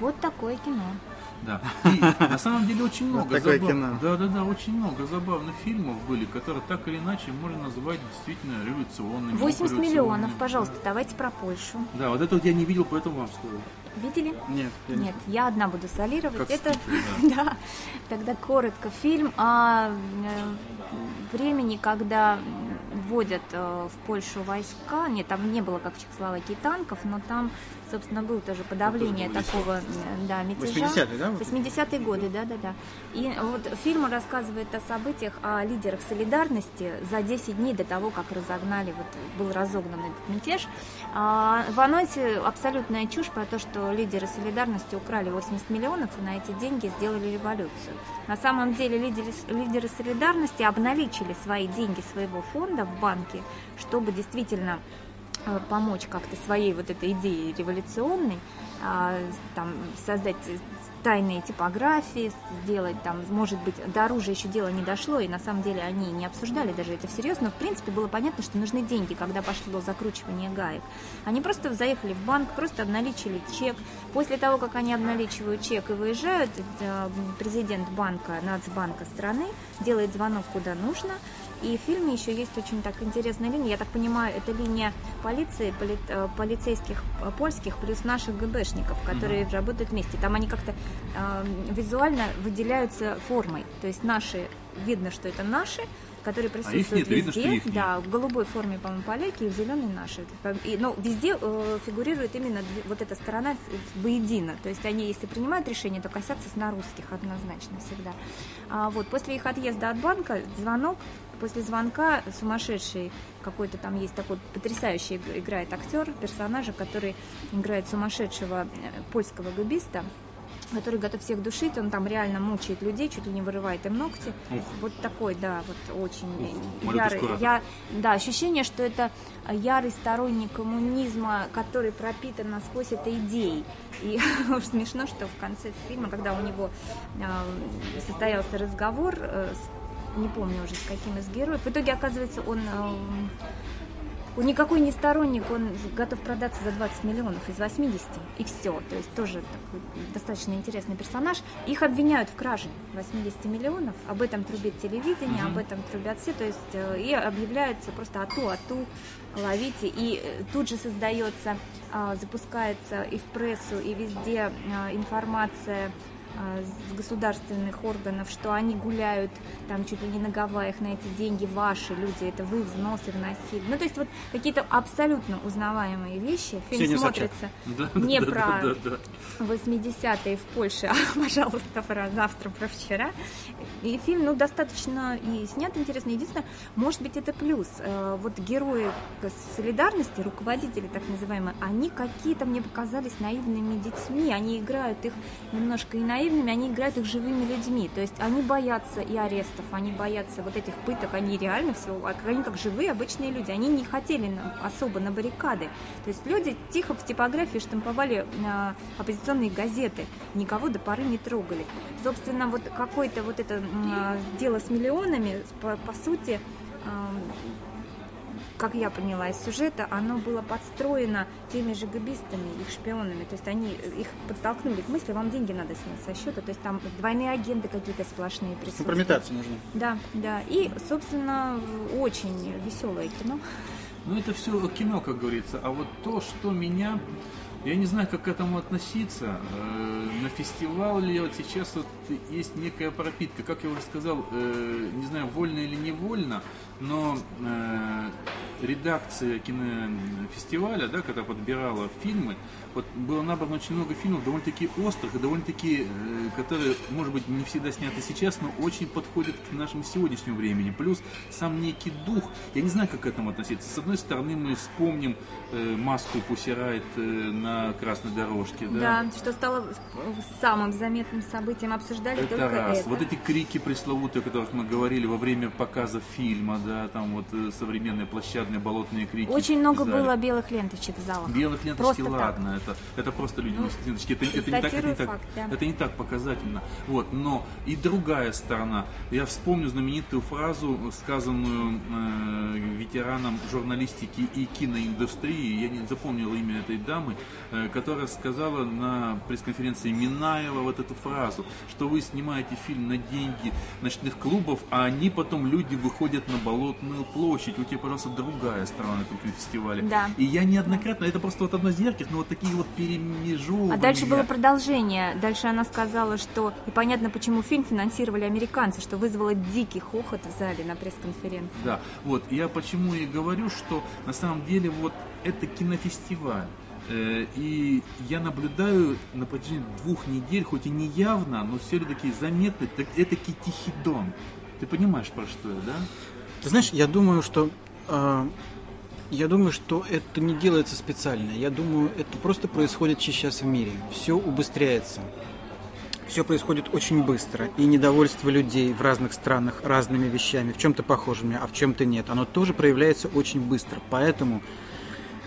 Вот такое кино. Да. И на самом деле очень много такое забав- кино. Да, да, да, очень много забавных фильмов были, которые так или иначе можно назвать действительно революционными. 80 миллионов, пожалуйста, давайте про Польшу. Да, вот это вот я не видел, поэтому вам слово. Видели? Нет, я не Нет, я одна буду солировать. Как Это, стыдно, <laughs> да. Тогда коротко. Фильм о э, времени, когда вводят э, в Польшу войска. Нет, там не было, как в Чехословакии, танков, но там, собственно, было тоже подавление тоже было такого, да, мятежа. 80-е, да? вот? 80-е годы, да, да, да. И вот фильм рассказывает о событиях, о лидерах солидарности за 10 дней до того, как разогнали, вот был разогнан этот мятеж. А, в анонсе абсолютная чушь про то, что лидеры солидарности украли 80 миллионов и на эти деньги сделали революцию. На самом деле лидеры, лидеры солидарности обналичили свои деньги своего фонда в банке, чтобы действительно помочь как-то своей вот этой идее революционной, а, там, создать тайные типографии, сделать там, может быть, до оружия еще дело не дошло, и на самом деле они не обсуждали даже это всерьез, но в принципе было понятно, что нужны деньги, когда пошло закручивание гаек. Они просто заехали в банк, просто обналичили чек. После того, как они обналичивают чек и выезжают, э, президент банка, Нацбанка страны делает звонок куда нужно, и в фильме еще есть очень так интересная линия. Я так понимаю, это линия полиции, поли- э, полицейских э, польских плюс наших ГБшников, которые работают вместе. Там они как-то э, визуально выделяются формой. То есть наши, видно, что это наши, которые присутствуют А нет, везде. видно, что ихние. Да, в голубой форме, по-моему, поляки, и в зеленой наши. И, но везде э, фигурирует именно вот эта сторона воедино. То есть они, если принимают решение, то косятся на русских однозначно всегда. А вот после их отъезда от банка звонок, после звонка сумасшедший какой-то там есть такой потрясающий иг- играет актер, персонажа, который играет сумасшедшего э, польского габиста, который готов всех душить, он там реально мучает людей, чуть ли не вырывает им ногти. Ух. Вот такой, да, вот очень Ух, ярый. Я, да, ощущение, что это ярый сторонник коммунизма, который пропитан насквозь этой идеей. И <laughs> уж смешно, что в конце фильма, когда у него э, состоялся разговор, э, с- не помню уже с каким из героев, в итоге оказывается он э, никакой не сторонник, он готов продаться за 20 миллионов из 80, и все. То есть тоже такой достаточно интересный персонаж. Их обвиняют в краже 80 миллионов, об этом трубит телевидение, mm-hmm. об этом трубят все, то есть э, и объявляется просто ату, ату, ловите, и э, тут же создается, а, запускается и в прессу, и везде а, информация с государственных органов, что они гуляют там чуть ли не на Гавайях на эти деньги ваши люди, это вы взносы вносили. Ну, то есть вот какие-то абсолютно узнаваемые вещи. Фильм Все смотрится Да, <laughs> не да, про да, да, да. 80-е в Польше, <laughs> а, пожалуйста, про завтра, про вчера. И фильм, ну, достаточно и снят интересно. Единственное, может быть, это плюс. Э, Вот герои солидарности, руководители так называемые, они какие-то мне показались наивными детьми. Они играют их немножко и наивными, они играют их живыми людьми. То есть они боятся и арестов, они боятся вот этих пыток, они реально все, они как живые обычные люди. Они не хотели на- особо на баррикады. То есть люди тихо в типографии штамповали а, оппозиционные газеты, никого до поры не трогали. Собственно, вот какое-то вот это а, дело с миллионами, по, по сути, ам, как я поняла из сюжета, оно было подстроено теми же габистами, их шпионами. То есть они их подтолкнули к мысли, вам деньги надо снять со счета. То есть там двойные агенты какие-то сплошные присутствуют. Компрометация нужна. Да, да. И, собственно, очень веселое кино. Ну, это все кино, как говорится. А вот то, что меня... Я не знаю, как к этому относиться. Э, На фестивале вот сейчас вот есть некая пропитка. Как я уже сказал, э, не знаю, вольно или невольно, но э, редакция кинофестиваля, да, когда подбирала фильмы, вот было набрано очень много фильмов довольно-таки острых и довольно-таки, э, которые, может быть, не всегда сняты сейчас, но очень подходят к нашему сегодняшнему времени. Плюс сам некий дух, я не знаю, как к этому относиться. С одной стороны, мы вспомним э, маску Пусирайт э, на красной дорожке, да? Да, что стало самым заметным событием, обсуждали Это только раз. это. Вот эти крики пресловутые, о которых мы говорили во время показа фильма, да, там вот э, современные площадные болотные крики. Очень много было белых ленточек в залах. Белых ленточки, Просто так. ладно, это, это просто люди Ну, носят ленточки. Это, это, не так, это, не так, факт, да. это не так показательно. Вот, но и другая сторона. Я вспомню знаменитую фразу, сказанную э, ветераном журналистики и киноиндустрии, я не запомнил имя этой дамы, э, которая сказала на пресс-конференции Минаева вот эту фразу, что вы снимаете фильм на деньги ночных клубов, а они потом, люди, выходят на Болотную площадь. У тебя, пожалуйста, другая сторона на этом фестивале. Да. И я неоднократно, это просто вот одно из ярких, но вот такие вот перемежевывания. А дальше было продолжение. Дальше она сказала, что и понятно, почему фильм финансировали американцы, что вызвало дикий хохот в зале на пресс-конференции. Да, вот, я почему и говорю, что на самом деле вот это кинофестиваль. Э, И я наблюдаю на протяжении двух недель, хоть и не явно, но все-таки заметно, это тихий дон. Ты понимаешь, про что я, да? Ты знаешь, я думаю, что э, я думаю, что это не делается специально. Я думаю, это просто происходит сейчас в мире. Все убыстряется. Все происходит очень быстро. И недовольство людей в разных странах разными вещами, в чем-то похожими, а в чем-то нет, оно тоже проявляется очень быстро. Поэтому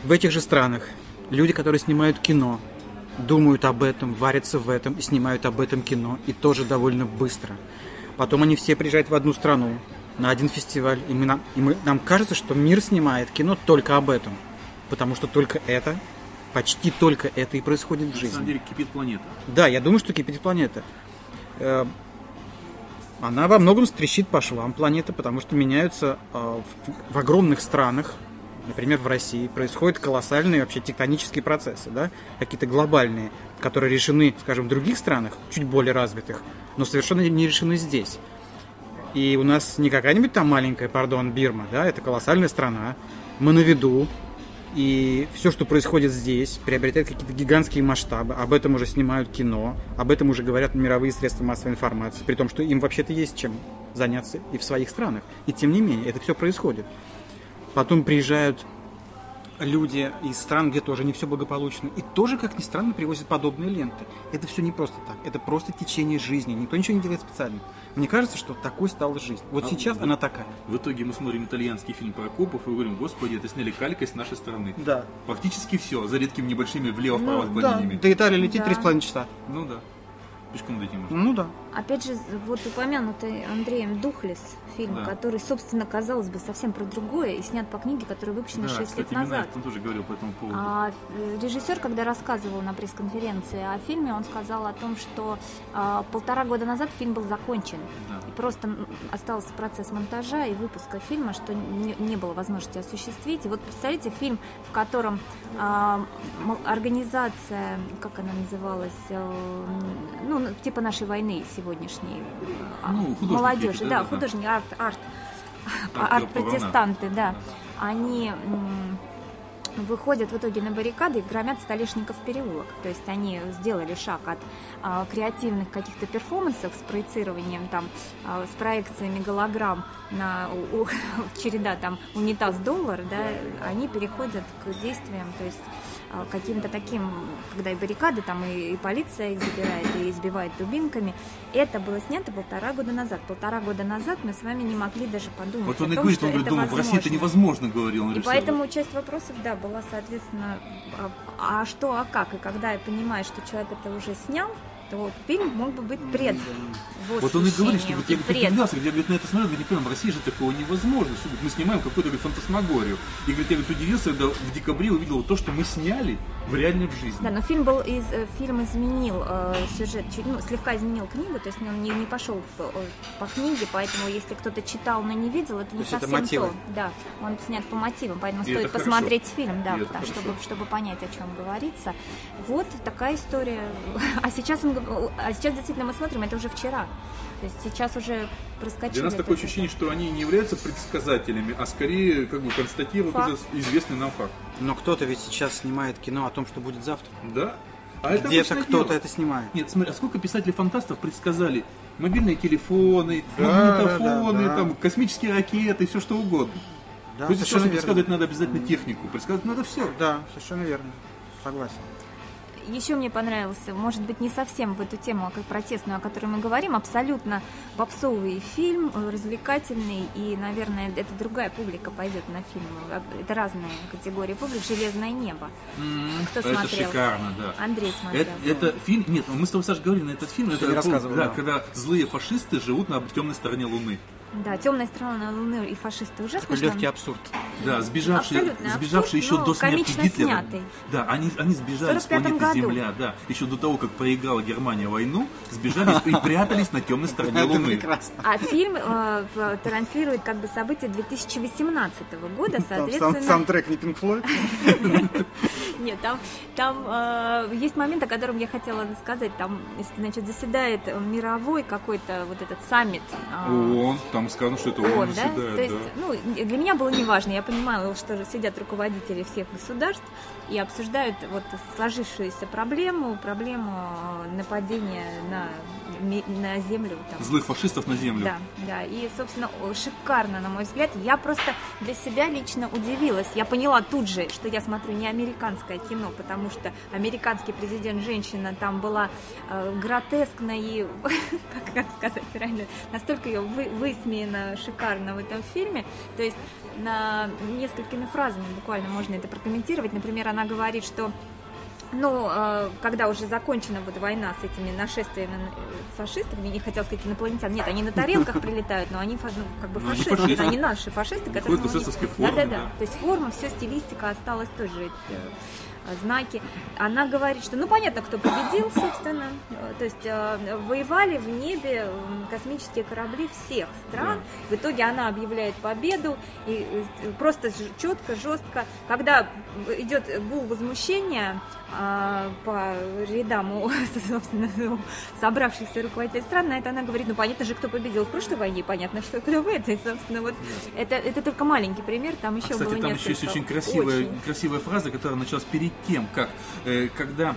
в этих же странах люди, которые снимают кино, думают об этом, варятся в этом и снимают об этом кино, и тоже довольно быстро. Потом они все приезжают в одну страну, на один фестиваль, и, мы, нам, и мы, нам кажется, что мир снимает кино только об этом. Потому что только это, почти только это и происходит в На самом жизни. деле кипит планета. Да, я думаю, что кипит планета. Э, Она во многом стрещит по швам планета, потому что меняются э, в огромных странах, например, в России, происходят колоссальные вообще тектонические процессы, да, какие-то глобальные, которые решены, скажем, в других странах, чуть более развитых, но совершенно не решены здесь. И у нас не какая-нибудь там маленькая, пардон, Бирма, да, это колоссальная страна, мы на виду, и все, что происходит здесь, приобретает какие-то гигантские масштабы. Об этом уже снимают кино, об этом уже говорят мировые средства массовой информации, при том, что им вообще-то есть чем заняться и в своих странах. И тем не менее, это все происходит. Потом приезжают люди из стран, где тоже не все благополучно, и тоже, как ни странно, привозят подобные ленты. Это все не просто так, это просто течение жизни, никто ничего не делает специально. Мне кажется, что такой стала жизнь. Вот А сейчас вы- она такая. В итоге мы смотрим итальянский фильм про копов и говорим, господи, это сняли калькой с нашей стороны. Да. Практически все, за редкими небольшими влево-вправо Ну, да, линиями. до Италии лететь Да. 3,5 часа. Ну да. Пешком дойти можно. Ну да. Опять же, вот упомянутый Андреем Духлес фильм, Да. который, собственно, казалось бы, совсем про другое, и снят по книге, которая выпущена Да, 6 кстати, лет назад. он тоже говорил по этому поводу. А э, режиссер, когда рассказывал на пресс-конференции о фильме, он сказал о том, что а, полтора года назад фильм был закончен. Да. И просто остался процесс монтажа и выпуска фильма, что не, не было возможности осуществить. И вот представляете, фильм, в котором а, организация, как она называлась, э, ну, типа нашей войны сегодняшней, а, Ну, молодежи, да, да, да. художники, арт, арт, Там арт-протестанты, да, они м, выходят в итоге на баррикады и громят Столешников переулок. То есть они сделали шаг от а, креативных каких-то перформансов с проецированием там, а, с проекциями голограмм на у- у- <laughs> череда там унитаз-доллар, да, они переходят к действиям, то есть а, каким-то таким, когда и баррикады, там и, и полиция их забирает, и избивает дубинками. Это было снято полтора года назад. Полтора года назад мы с вами не могли даже подумать Вот он и говорит, что он говорит, это думаю, в России это возможно. невозможно, говорил он И поэтому часть вопросов, да, была, соответственно, а, а что, а как? И когда я понимаю, что человек это уже снял, то фильм мог бы быть пред. Вот он и говорит, что вот я говорит, удивлялся, говорит, я говорит, на это смотрел, говорит, не понял, в России же такого невозможно, что говорит, мы снимаем какую-то говорит, фантасмагорию. И говорит, я говорит, удивился, когда в декабре увидел то, что мы сняли в реальной жизни. Да, но фильм был из э, фильм изменил э, сюжет, чуть, ну, слегка изменил книгу, то есть он не, не пошел по, э, по книге, поэтому если кто-то читал, но не видел, это не это совсем мотивы. то. Да, он снят по мотивам, поэтому И стоит это хорошо. посмотреть фильм, да, это хорошо. чтобы, чтобы понять, о чем говорится. Вот такая история. <laughs> А сейчас, он, а сейчас действительно мы смотрим, это уже вчера. То есть сейчас уже проскочили. Для нас это- такое ощущение, что они не являются предсказателями, а скорее как бы констатируют Факт. уже известный нам факт. Но кто-то ведь сейчас снимает кино о том, что будет завтра. Да? А Где-то кто-то это снимает. Нет, смотри, а сколько писателей-фантастов предсказали мобильные телефоны, Да, магнитофоны, да, да. там, космические ракеты, все что угодно. Да, То есть, совершенно предсказывать надо обязательно технику, предсказывать надо все. Да, совершенно верно. Согласен. Еще мне понравился, может быть, не совсем в эту тему, а как протестную, о которой мы говорим, абсолютно попсовый фильм, э, развлекательный, и, наверное, это другая публика пойдет на фильм. Это разные категории публик. «Железное небо». Кто это смотрел? шикарно, да. Андрей смотрел. Это, это фильм, нет, мы с тобой, Саша, говорили на этот фильм, это не рассказывал, да, да. когда злые фашисты живут на темной стороне Луны. Да, «Темная сторона Луны» и «Фашисты» уже Такой смешно. легкий абсурд. Да, сбежавшие, Абсолютно сбежавшие абсурд, еще до смерти Гитлера. снятый. Да, они, они сбежали с 45-м планеты году. Земля, да. Еще до того, как проиграла Германия войну, сбежали и прятались на темной стороне Луны. А фильм э, транслирует как бы события 2018 года, соответственно... сам, саундтрек не Pink Floyd. <laughs> Нет, там, там э, есть момент, о котором я хотела сказать. Там, значит, заседает мировой какой-то вот этот саммит. э, Он, там сказано, что это он, он, да? заседает, То есть, да. ну, для меня было неважно. Я понимала, что сидят руководители всех государств и обсуждают вот сложившуюся проблему, проблему э, нападения на, на землю. Там, Злых фашистов на землю. да, да. И, собственно, шикарно, на мой взгляд. Я просто для себя лично удивилась. Я поняла тут же, что я смотрю не американское кино, потому что американский президент женщина там была э, гротескна и, <laughs> как, как сказать правильно, настолько ее вы, высмеяна шикарно в этом фильме. То есть на несколькими фразами буквально можно это прокомментировать. Например, она говорит, что ну, э, когда уже закончена вот война с этими нашествиями э, фашистов, я не хотела сказать инопланетян, нет, они на тарелках прилетают, но они ну, как бы Ну, они фашисты, фашисты. они наши фашисты, которые... Эсэсовской форме, Да-да-да, да. то есть форма, все, стилистика осталась тоже э, знаки. Она говорит, что, ну, понятно, кто победил, собственно. То есть э, воевали в небе космические корабли всех стран. В итоге она объявляет победу. И э, просто четко, жестко. Когда идет гул возмущения а, по рядам <laughs> собственно, собравшихся руководителей стран, на это она говорит, ну, понятно же, кто победил в прошлой войне, понятно, что кто в этой, собственно, вот. Это, это только маленький пример, там еще А, Кстати, было там еще несколько. есть очень красивая, Очень. красивая фраза, которая началась перед тем, как э, когда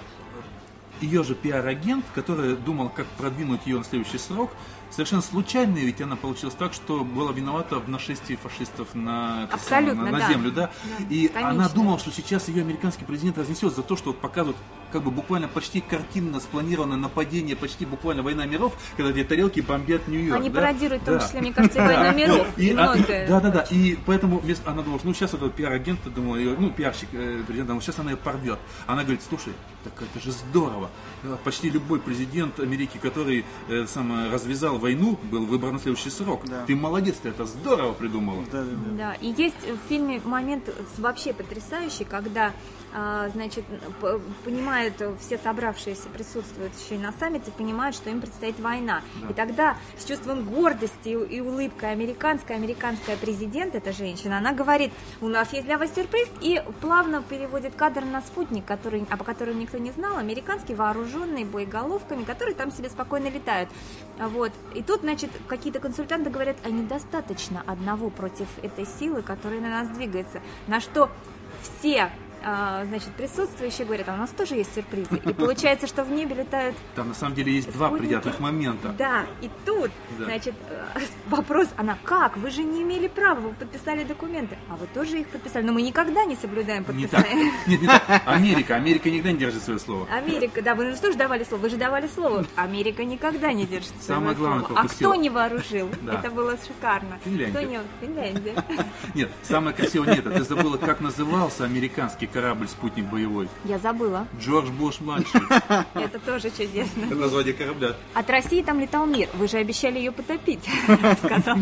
ее же пиар-агент, который думал, как продвинуть ее на следующий срок, совершенно случайно ведь она получилась так, что была виновата в нашествии фашистов на, Абсолютно, самое, на, на да. землю, да? Да, И конечно. она думала, что сейчас ее американский президент разнесет за то, что вот показывают как бы буквально почти картинно спланированное нападение, почти буквально война миров, когда эти тарелки бомбят Нью-Йорк. Они да? пародируют, в том Да. числе, мне кажется, и <laughs> «Войну миров». И, И а, многое. да, да, да. И поэтому вместо- она думала, ну сейчас этот пиар-агент, думала, ну пиарщик э, президента, думала, сейчас она ее порвет. Она говорит, слушай, так это же здорово. Э, Почти любой президент Америки, который э, сам, развязал войну, был выбран на следующий срок. Да. Ты молодец, ты это здорово придумала. Да, да, да. Да, и есть в фильме момент вообще потрясающий, когда, значит, п- понимают все собравшиеся присутствующие на саммите, понимают, что им предстоит война. И тогда с чувством гордости и улыбкой американская, американская президент, эта женщина, она говорит, у нас есть для вас сюрприз, и плавно переводит кадр на спутник, который, о котором никто не знал, американский, вооруженный боеголовками, которые там себе спокойно летают. А Вот. И тут, значит, какие-то консультанты говорят, а недостаточно одного против этой силы, которая на нас двигается. На что все а, значит, присутствующие говорят, а у нас тоже есть сюрпризы. И получается, что в небе летают Там на самом деле есть два приятных момента. да, и тут, Да. значит, э, <laughs> вопрос, она как? Вы же не имели права, вы подписали документы, а вы тоже их подписали. Но мы никогда не соблюдаем Не так. подписание. <laughs> Нет, не так. Америка. Америка никогда не держит свое слово. Америка, да, вы же тоже давали слово, вы же давали слово. Америка никогда не держит своего Самое главное. А кто не вооружил? Да. Это было шикарно. Финляндия. Кто не... Финляндия. <laughs> Нет, самое красивое не это. Ты забыла, как назывался американский корабль «Спутник боевой». Я забыла. Джордж Буш младший. <laughs> Это тоже чудесно. Это название корабля. От России там летал мир. Вы же обещали ее потопить, <laughs> сказал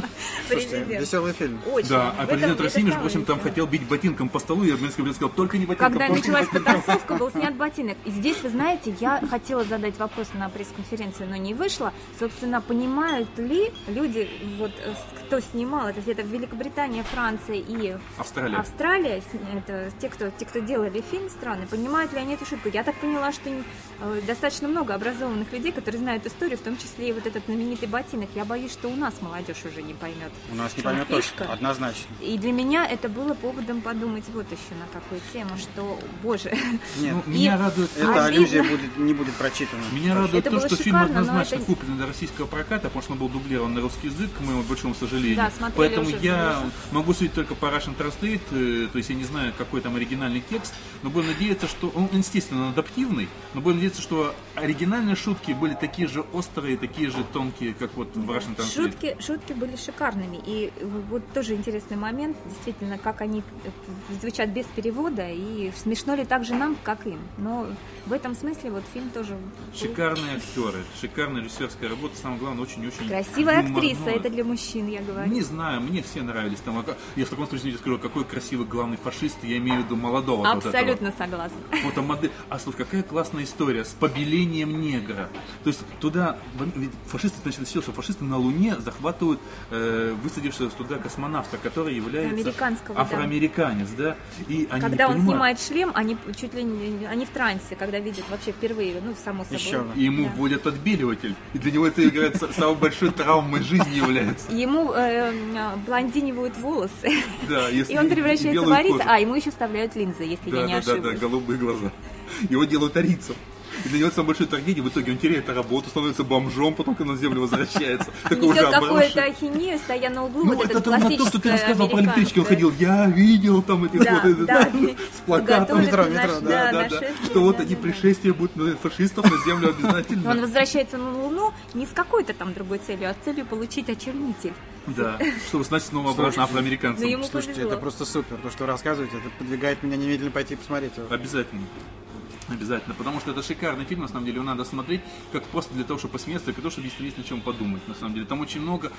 Слушайте, президент. веселый фильм. Очень. Да, а президент России, между прочим, там хотел бить ботинком по столу, и армянский президент сказал, только не ботинком. Когда началась ботинком». потасовка, был снят ботинок. И здесь, вы знаете, я хотела задать вопрос на пресс-конференции, но не вышло. Собственно, понимают ли люди, вот э, кто снимал это, это Великобритания, Франция и Австралия. Австралия, это те, кто, те, кто делали фильм страны, понимают ли они эту шутку? Я так поняла, что э, достаточно много образованных людей, которые знают историю, в том числе и вот этот знаменитый ботинок. Я боюсь, что у нас молодежь уже не поймет. У нас не поймет фишка. точно, однозначно. И для меня это было поводом подумать вот еще на какую тему, что, боже, <laughs> Нет, Ну, меня радует... эта аллюзия будет, не будет прочитана. Меня радует Это то, что фильм шикарно, однозначно это- куплен для российского проката, потому что он был дублирован на русский язык, к моему большому сожалению. Да, Поэтому я могу судить только по Russian Translate, э, то есть я не знаю, какой там оригинальный текст, но будем надеяться, что он, естественно, он адаптивный, но будем надеяться, что оригинальные шутки были такие же острые, такие же тонкие, как вот в Russian Translate. шутки, шутки были шикарными. И вот тоже интересный момент, действительно, как они э, звучат без перевода, и смешно ли так же нам, как им. Но в этом смысле вот фильм тоже Шикарные актеры, шикарная режиссерская работа, самое главное, очень-очень Красивая юморное. актриса, это для мужчин, я говорю. Не знаю, мне все нравились. Там, а я в таком случае скажу, какой красивый главный фашист, я имею в виду молодого. Вот этого. Абсолютно согласна. Фотомодель. А слушай, какая классная история с побелением негра. То есть туда, ведь фашисты, значит, считали, что фашисты на Луне захватывают э, высадившегося туда космонавта, который является Американского, да. афроамериканец, да. И они Когда он понимают. снимает шлем, они чуть ли не, они в трансе, когда видят вообще впервые, ну, само собой. Еще. И ему Да. вводят отбеливатель. И для него это играет са- самой большой травмой жизни является. Ему э, блондинивают волосы, Да, если и он превращается в кожу. а ему еще вставляют линзы, если я Да, не да, да, да, ошиблась. голубые глаза. Его делают арийцем. И для него это самая большая трагедия. В итоге он теряет работу, становится бомжом, потом, когда на землю возвращается. <laughs> Такой уже какую-то ахинею, стоя на углу, Ну, вот это то, что ты рассказывал по электричке, он ходил, я видел там эти Да, вот, <laughs> с плакатом. Метро, наш- метро, да, Да, да, Что вот эти пришествия будут фашистов на землю Он обязательно. возвращается на Луну не с какой-то там другой целью, а с целью получить очернитель. Да, чтобы стать снова обратно Но афроамериканцем. ему Слушайте, это просто супер. То, что вы рассказываете, это подвигает меня немедленно пойти посмотреть. Обязательно. Обязательно, потому что это шикарный фильм, на самом деле, его надо смотреть как просто для того, чтобы посмеяться, для того, чтобы действительно есть о чем подумать, на самом деле. Там очень много,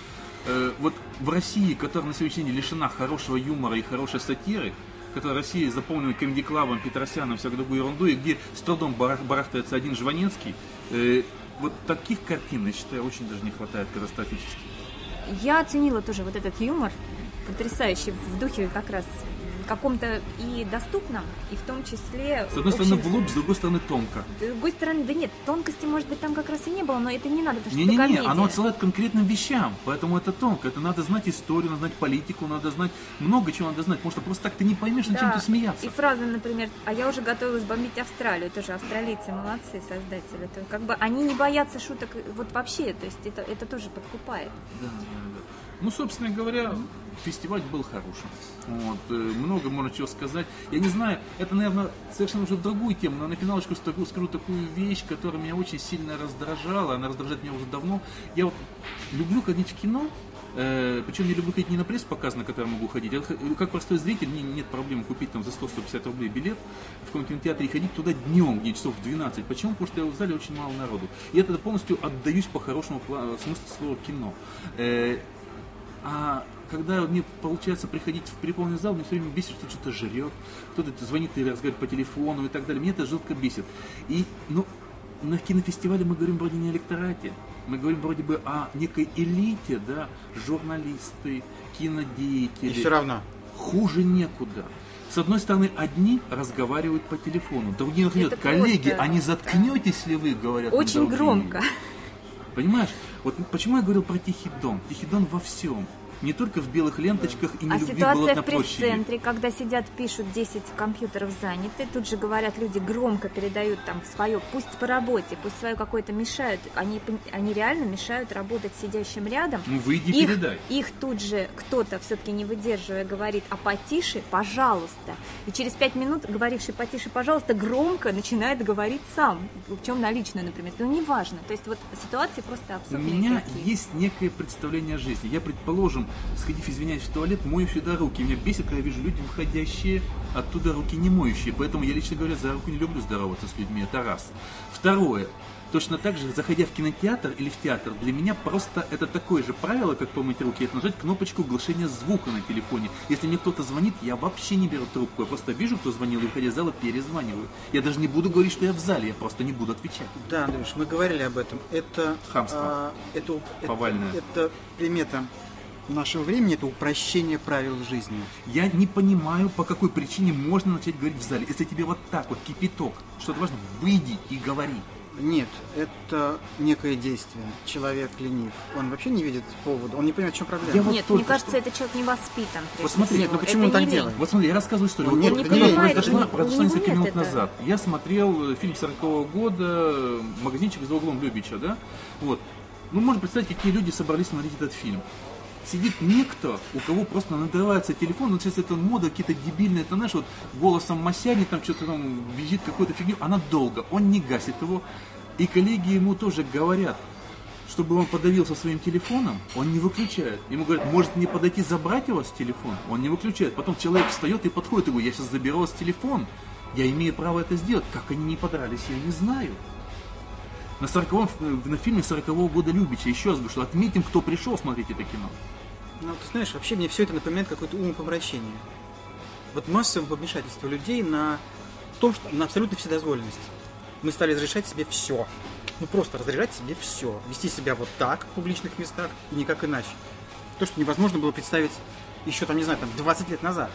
э, вот в России, которая на сегодняшний день лишена хорошего юмора и хорошей сатиры, которая Россия заполнена комедий-клабом, Петросяном, всякой другой ерундой, где с трудом барах- барахтается один Жванецкий, э, вот таких картин, я считаю, очень даже не хватает катастрофически. Я оценила тоже вот этот юмор, потрясающий в духе как раз каком-то и доступном, и в том числе... С одной стороны в лоб, с другой стороны тонко. С другой стороны, да нет, тонкости, может быть, там как раз и не было, но это не надо, потому что Не-не-не, комедия. оно отсылает к конкретным вещам, поэтому это тонко. Это надо знать историю, надо знать политику, надо знать много чего надо знать, потому что просто так ты не поймешь, над чем Да. ты смеяться. И фраза, например, а я уже готовилась бомбить Австралию, тоже австралийцы молодцы, создатели. Это как бы они не боятся шуток вот вообще, то есть это, это тоже подкупает. Да, да, да. Ну, собственно говоря, фестиваль был хорошим. Вот, э, много можно чего сказать. Я не знаю, это, наверное, совершенно уже другую тему, но на финалочку скажу, такую вещь, которая меня очень сильно раздражала. Она раздражает меня уже давно. Я вот люблю ходить в кино, э, причем я люблю ходить не на пресс-показ, на который могу ходить, а х- как простой зритель, мне нет проблем купить там за 100-150 рублей билет в каком-то кинотеатре и ходить туда днем, где часов в 12. Почему? Потому что в зале очень мало народу. Я тогда полностью отдаюсь по хорошему смыслу слова кино. Э, а когда мне получается приходить в переполненный зал, мне все время бесит, что что-то жрет, кто-то звонит и разговаривает по телефону и так далее. Мне это жутко бесит. И, ну, на кинофестивале мы говорим вроде не о электорате, мы говорим вроде бы о некой элите, да, журналисты, кинодеятели. И все равно. Хуже некуда. С одной стороны, одни разговаривают по телефону, другие находят, Это коллеги, просто, а не заткнетесь ли вы, говорят Очень громко. Понимаешь? Вот почему я говорил про Тихий Дон? Тихий Дон во всем. Не только в белых ленточках и не А любви ситуация в пресс-центре, когда сидят, пишут 10 компьютеров заняты, тут же говорят, люди громко передают там свое, пусть по работе, пусть свое какое-то мешают, они, они реально мешают работать сидящим рядом. Ну выйди их, передай. их тут же кто-то, все-таки не выдерживая, говорит, а потише, пожалуйста. И через пять минут, говоривший потише, пожалуйста, громко начинает говорить сам. В чем наличную, например. Ну, неважно. То есть вот ситуации просто У абсолютно меня какие. есть некое представление о жизни. Я, предположим, сходив, извиняюсь, в туалет, мою всегда руки. Меня бесит, когда я вижу люди, выходящие оттуда руки не моющие. Поэтому я, лично говоря, за руку не люблю здороваться с людьми. Это раз. Второе. Точно так же, заходя в кинотеатр или в театр, для меня просто это такое же правило, как помыть руки, это нажать кнопочку глушения звука на телефоне. Если мне кто-то звонит, я вообще не беру трубку, я просто вижу, кто звонил, и выходя из зала, перезваниваю. Я даже не буду говорить, что я в зале, я просто не буду отвечать. Да, Андрюш, мы говорили об этом. Это Хамство. а, это, это, Повальное. это примета нашего времени, это упрощение правил жизни. Я не понимаю, по какой причине можно начать говорить в зале. Если тебе вот так вот кипяток, что-то важно, выйди и говори. Нет, это некое действие. Человек ленив. Он вообще не видит повода, он не понимает, в чем проблема. Я вот Нет, мне кажется, что. это человек не воспитан. Вот смотри, всего. нет, ну почему Это он так не делает? Вот смотри, я рассказываю историю. Он Вот не понимает, произошло него несколько минут этого. назад. Я смотрел фильм 40 года «Магазинчик за углом Любича», да? Вот. Ну, можно представить, какие люди собрались смотреть этот фильм. Сидит некто, у кого просто надрывается телефон, ну, сейчас это мода, какие-то дебильные, это знаешь, вот голосом Масяни, там что-то там визит какую-то фигню, она долго, он не гасит его. И коллеги ему тоже говорят, чтобы он подавился своим телефоном, он не выключает. Ему говорят, может мне подойти забрать у вас телефон? Он не выключает. Потом человек встает и подходит и говорит, я сейчас заберу у вас телефон. Я имею право это сделать. Как они не подрались, я не знаю. На, 40 на фильме 40 года Любича. Еще раз говорю, что отметим, кто пришел смотреть это кино. Ну, ты знаешь, вообще мне все это напоминает какое-то умопомрачение. Вот массовое помешательство людей на том, что на абсолютно вседозволенность. Мы стали разрешать себе все. Ну просто разрешать себе все. Вести себя вот так в публичных местах и никак иначе. То, что невозможно было представить еще там, не знаю, там 20 лет назад.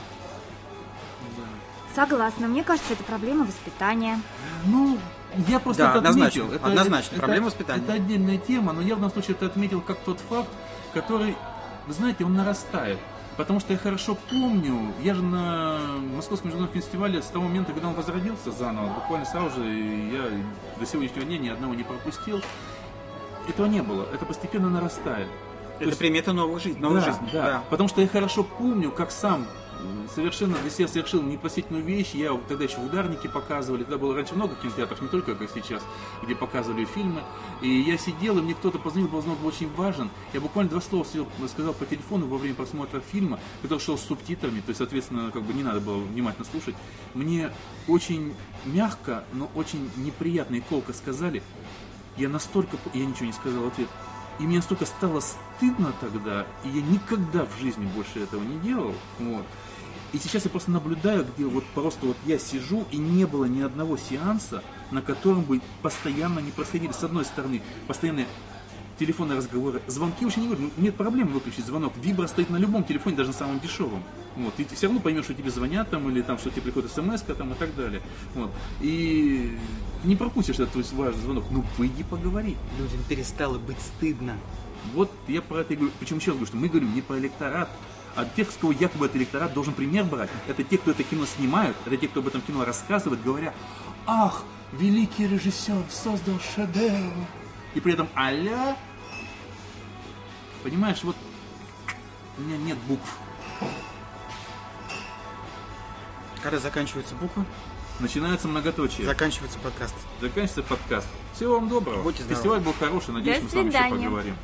Согласна. Мне кажется, это проблема воспитания. Ну, я просто Да, это однозначно, отметил. однозначно, проблема воспитания. Это отдельная тема, но я в данном случае это отметил как тот факт, который, вы знаете, он нарастает. Потому что я хорошо помню, я же на Московском международном фестивале с того момента, когда он возродился заново, буквально сразу же, я до сегодняшнего дня ни одного не пропустил, этого не было. Это постепенно нарастает. То Это есть- примета новой жизни. Новой да, жизни. да. Потому что я хорошо помню, как сам совершенно для себя совершил непростительную вещь. Я тогда еще в ударнике показывали. Тогда было раньше много кинотеатров, не только как сейчас, где показывали фильмы. И я сидел, и мне кто-то позвонил, звонок был очень важен. Я буквально два слова сидел, сказал по телефону во время просмотра фильма, который шел с субтитрами, то есть, соответственно, как бы не надо было внимательно слушать. Мне очень мягко, но очень неприятно и колко сказали, я настолько... Я ничего не сказал в ответ. И мне настолько стало стыдно тогда, и я никогда в жизни больше этого не делал. Вот. И сейчас я просто наблюдаю, где вот просто вот я сижу, и не было ни одного сеанса, на котором бы постоянно не происходили, с одной стороны, постоянные телефонные разговоры, звонки очень не говорят. Ну, нет проблем выключить звонок. Вибра стоит на любом телефоне, даже на самом дешевом. Вот. И ты все равно поймешь, что тебе звонят там, или там, что тебе приходит смс там и так далее. Вот. И не пропустишь этот твой важный звонок. Ну, выйди поговори. Людям перестало быть стыдно. Вот я про это и говорю. Еще раз говорю, что мы говорим не про электорат, а тех, с кого якобы этот электорат должен пример брать. Это те, кто это кино снимают, это те, кто об этом кино рассказывает, говоря, ах, великий режиссер создал шедевр. И при этом аля, понимаешь, вот у меня нет букв. Когда заканчиваются буквы, Начинается многоточие. заканчивается подкаст. Заканчивается подкаст. Всего вам доброго. Будьте здоровы. Фестиваль был хороший, надеюсь, До мы с вами еще свидания. поговорим.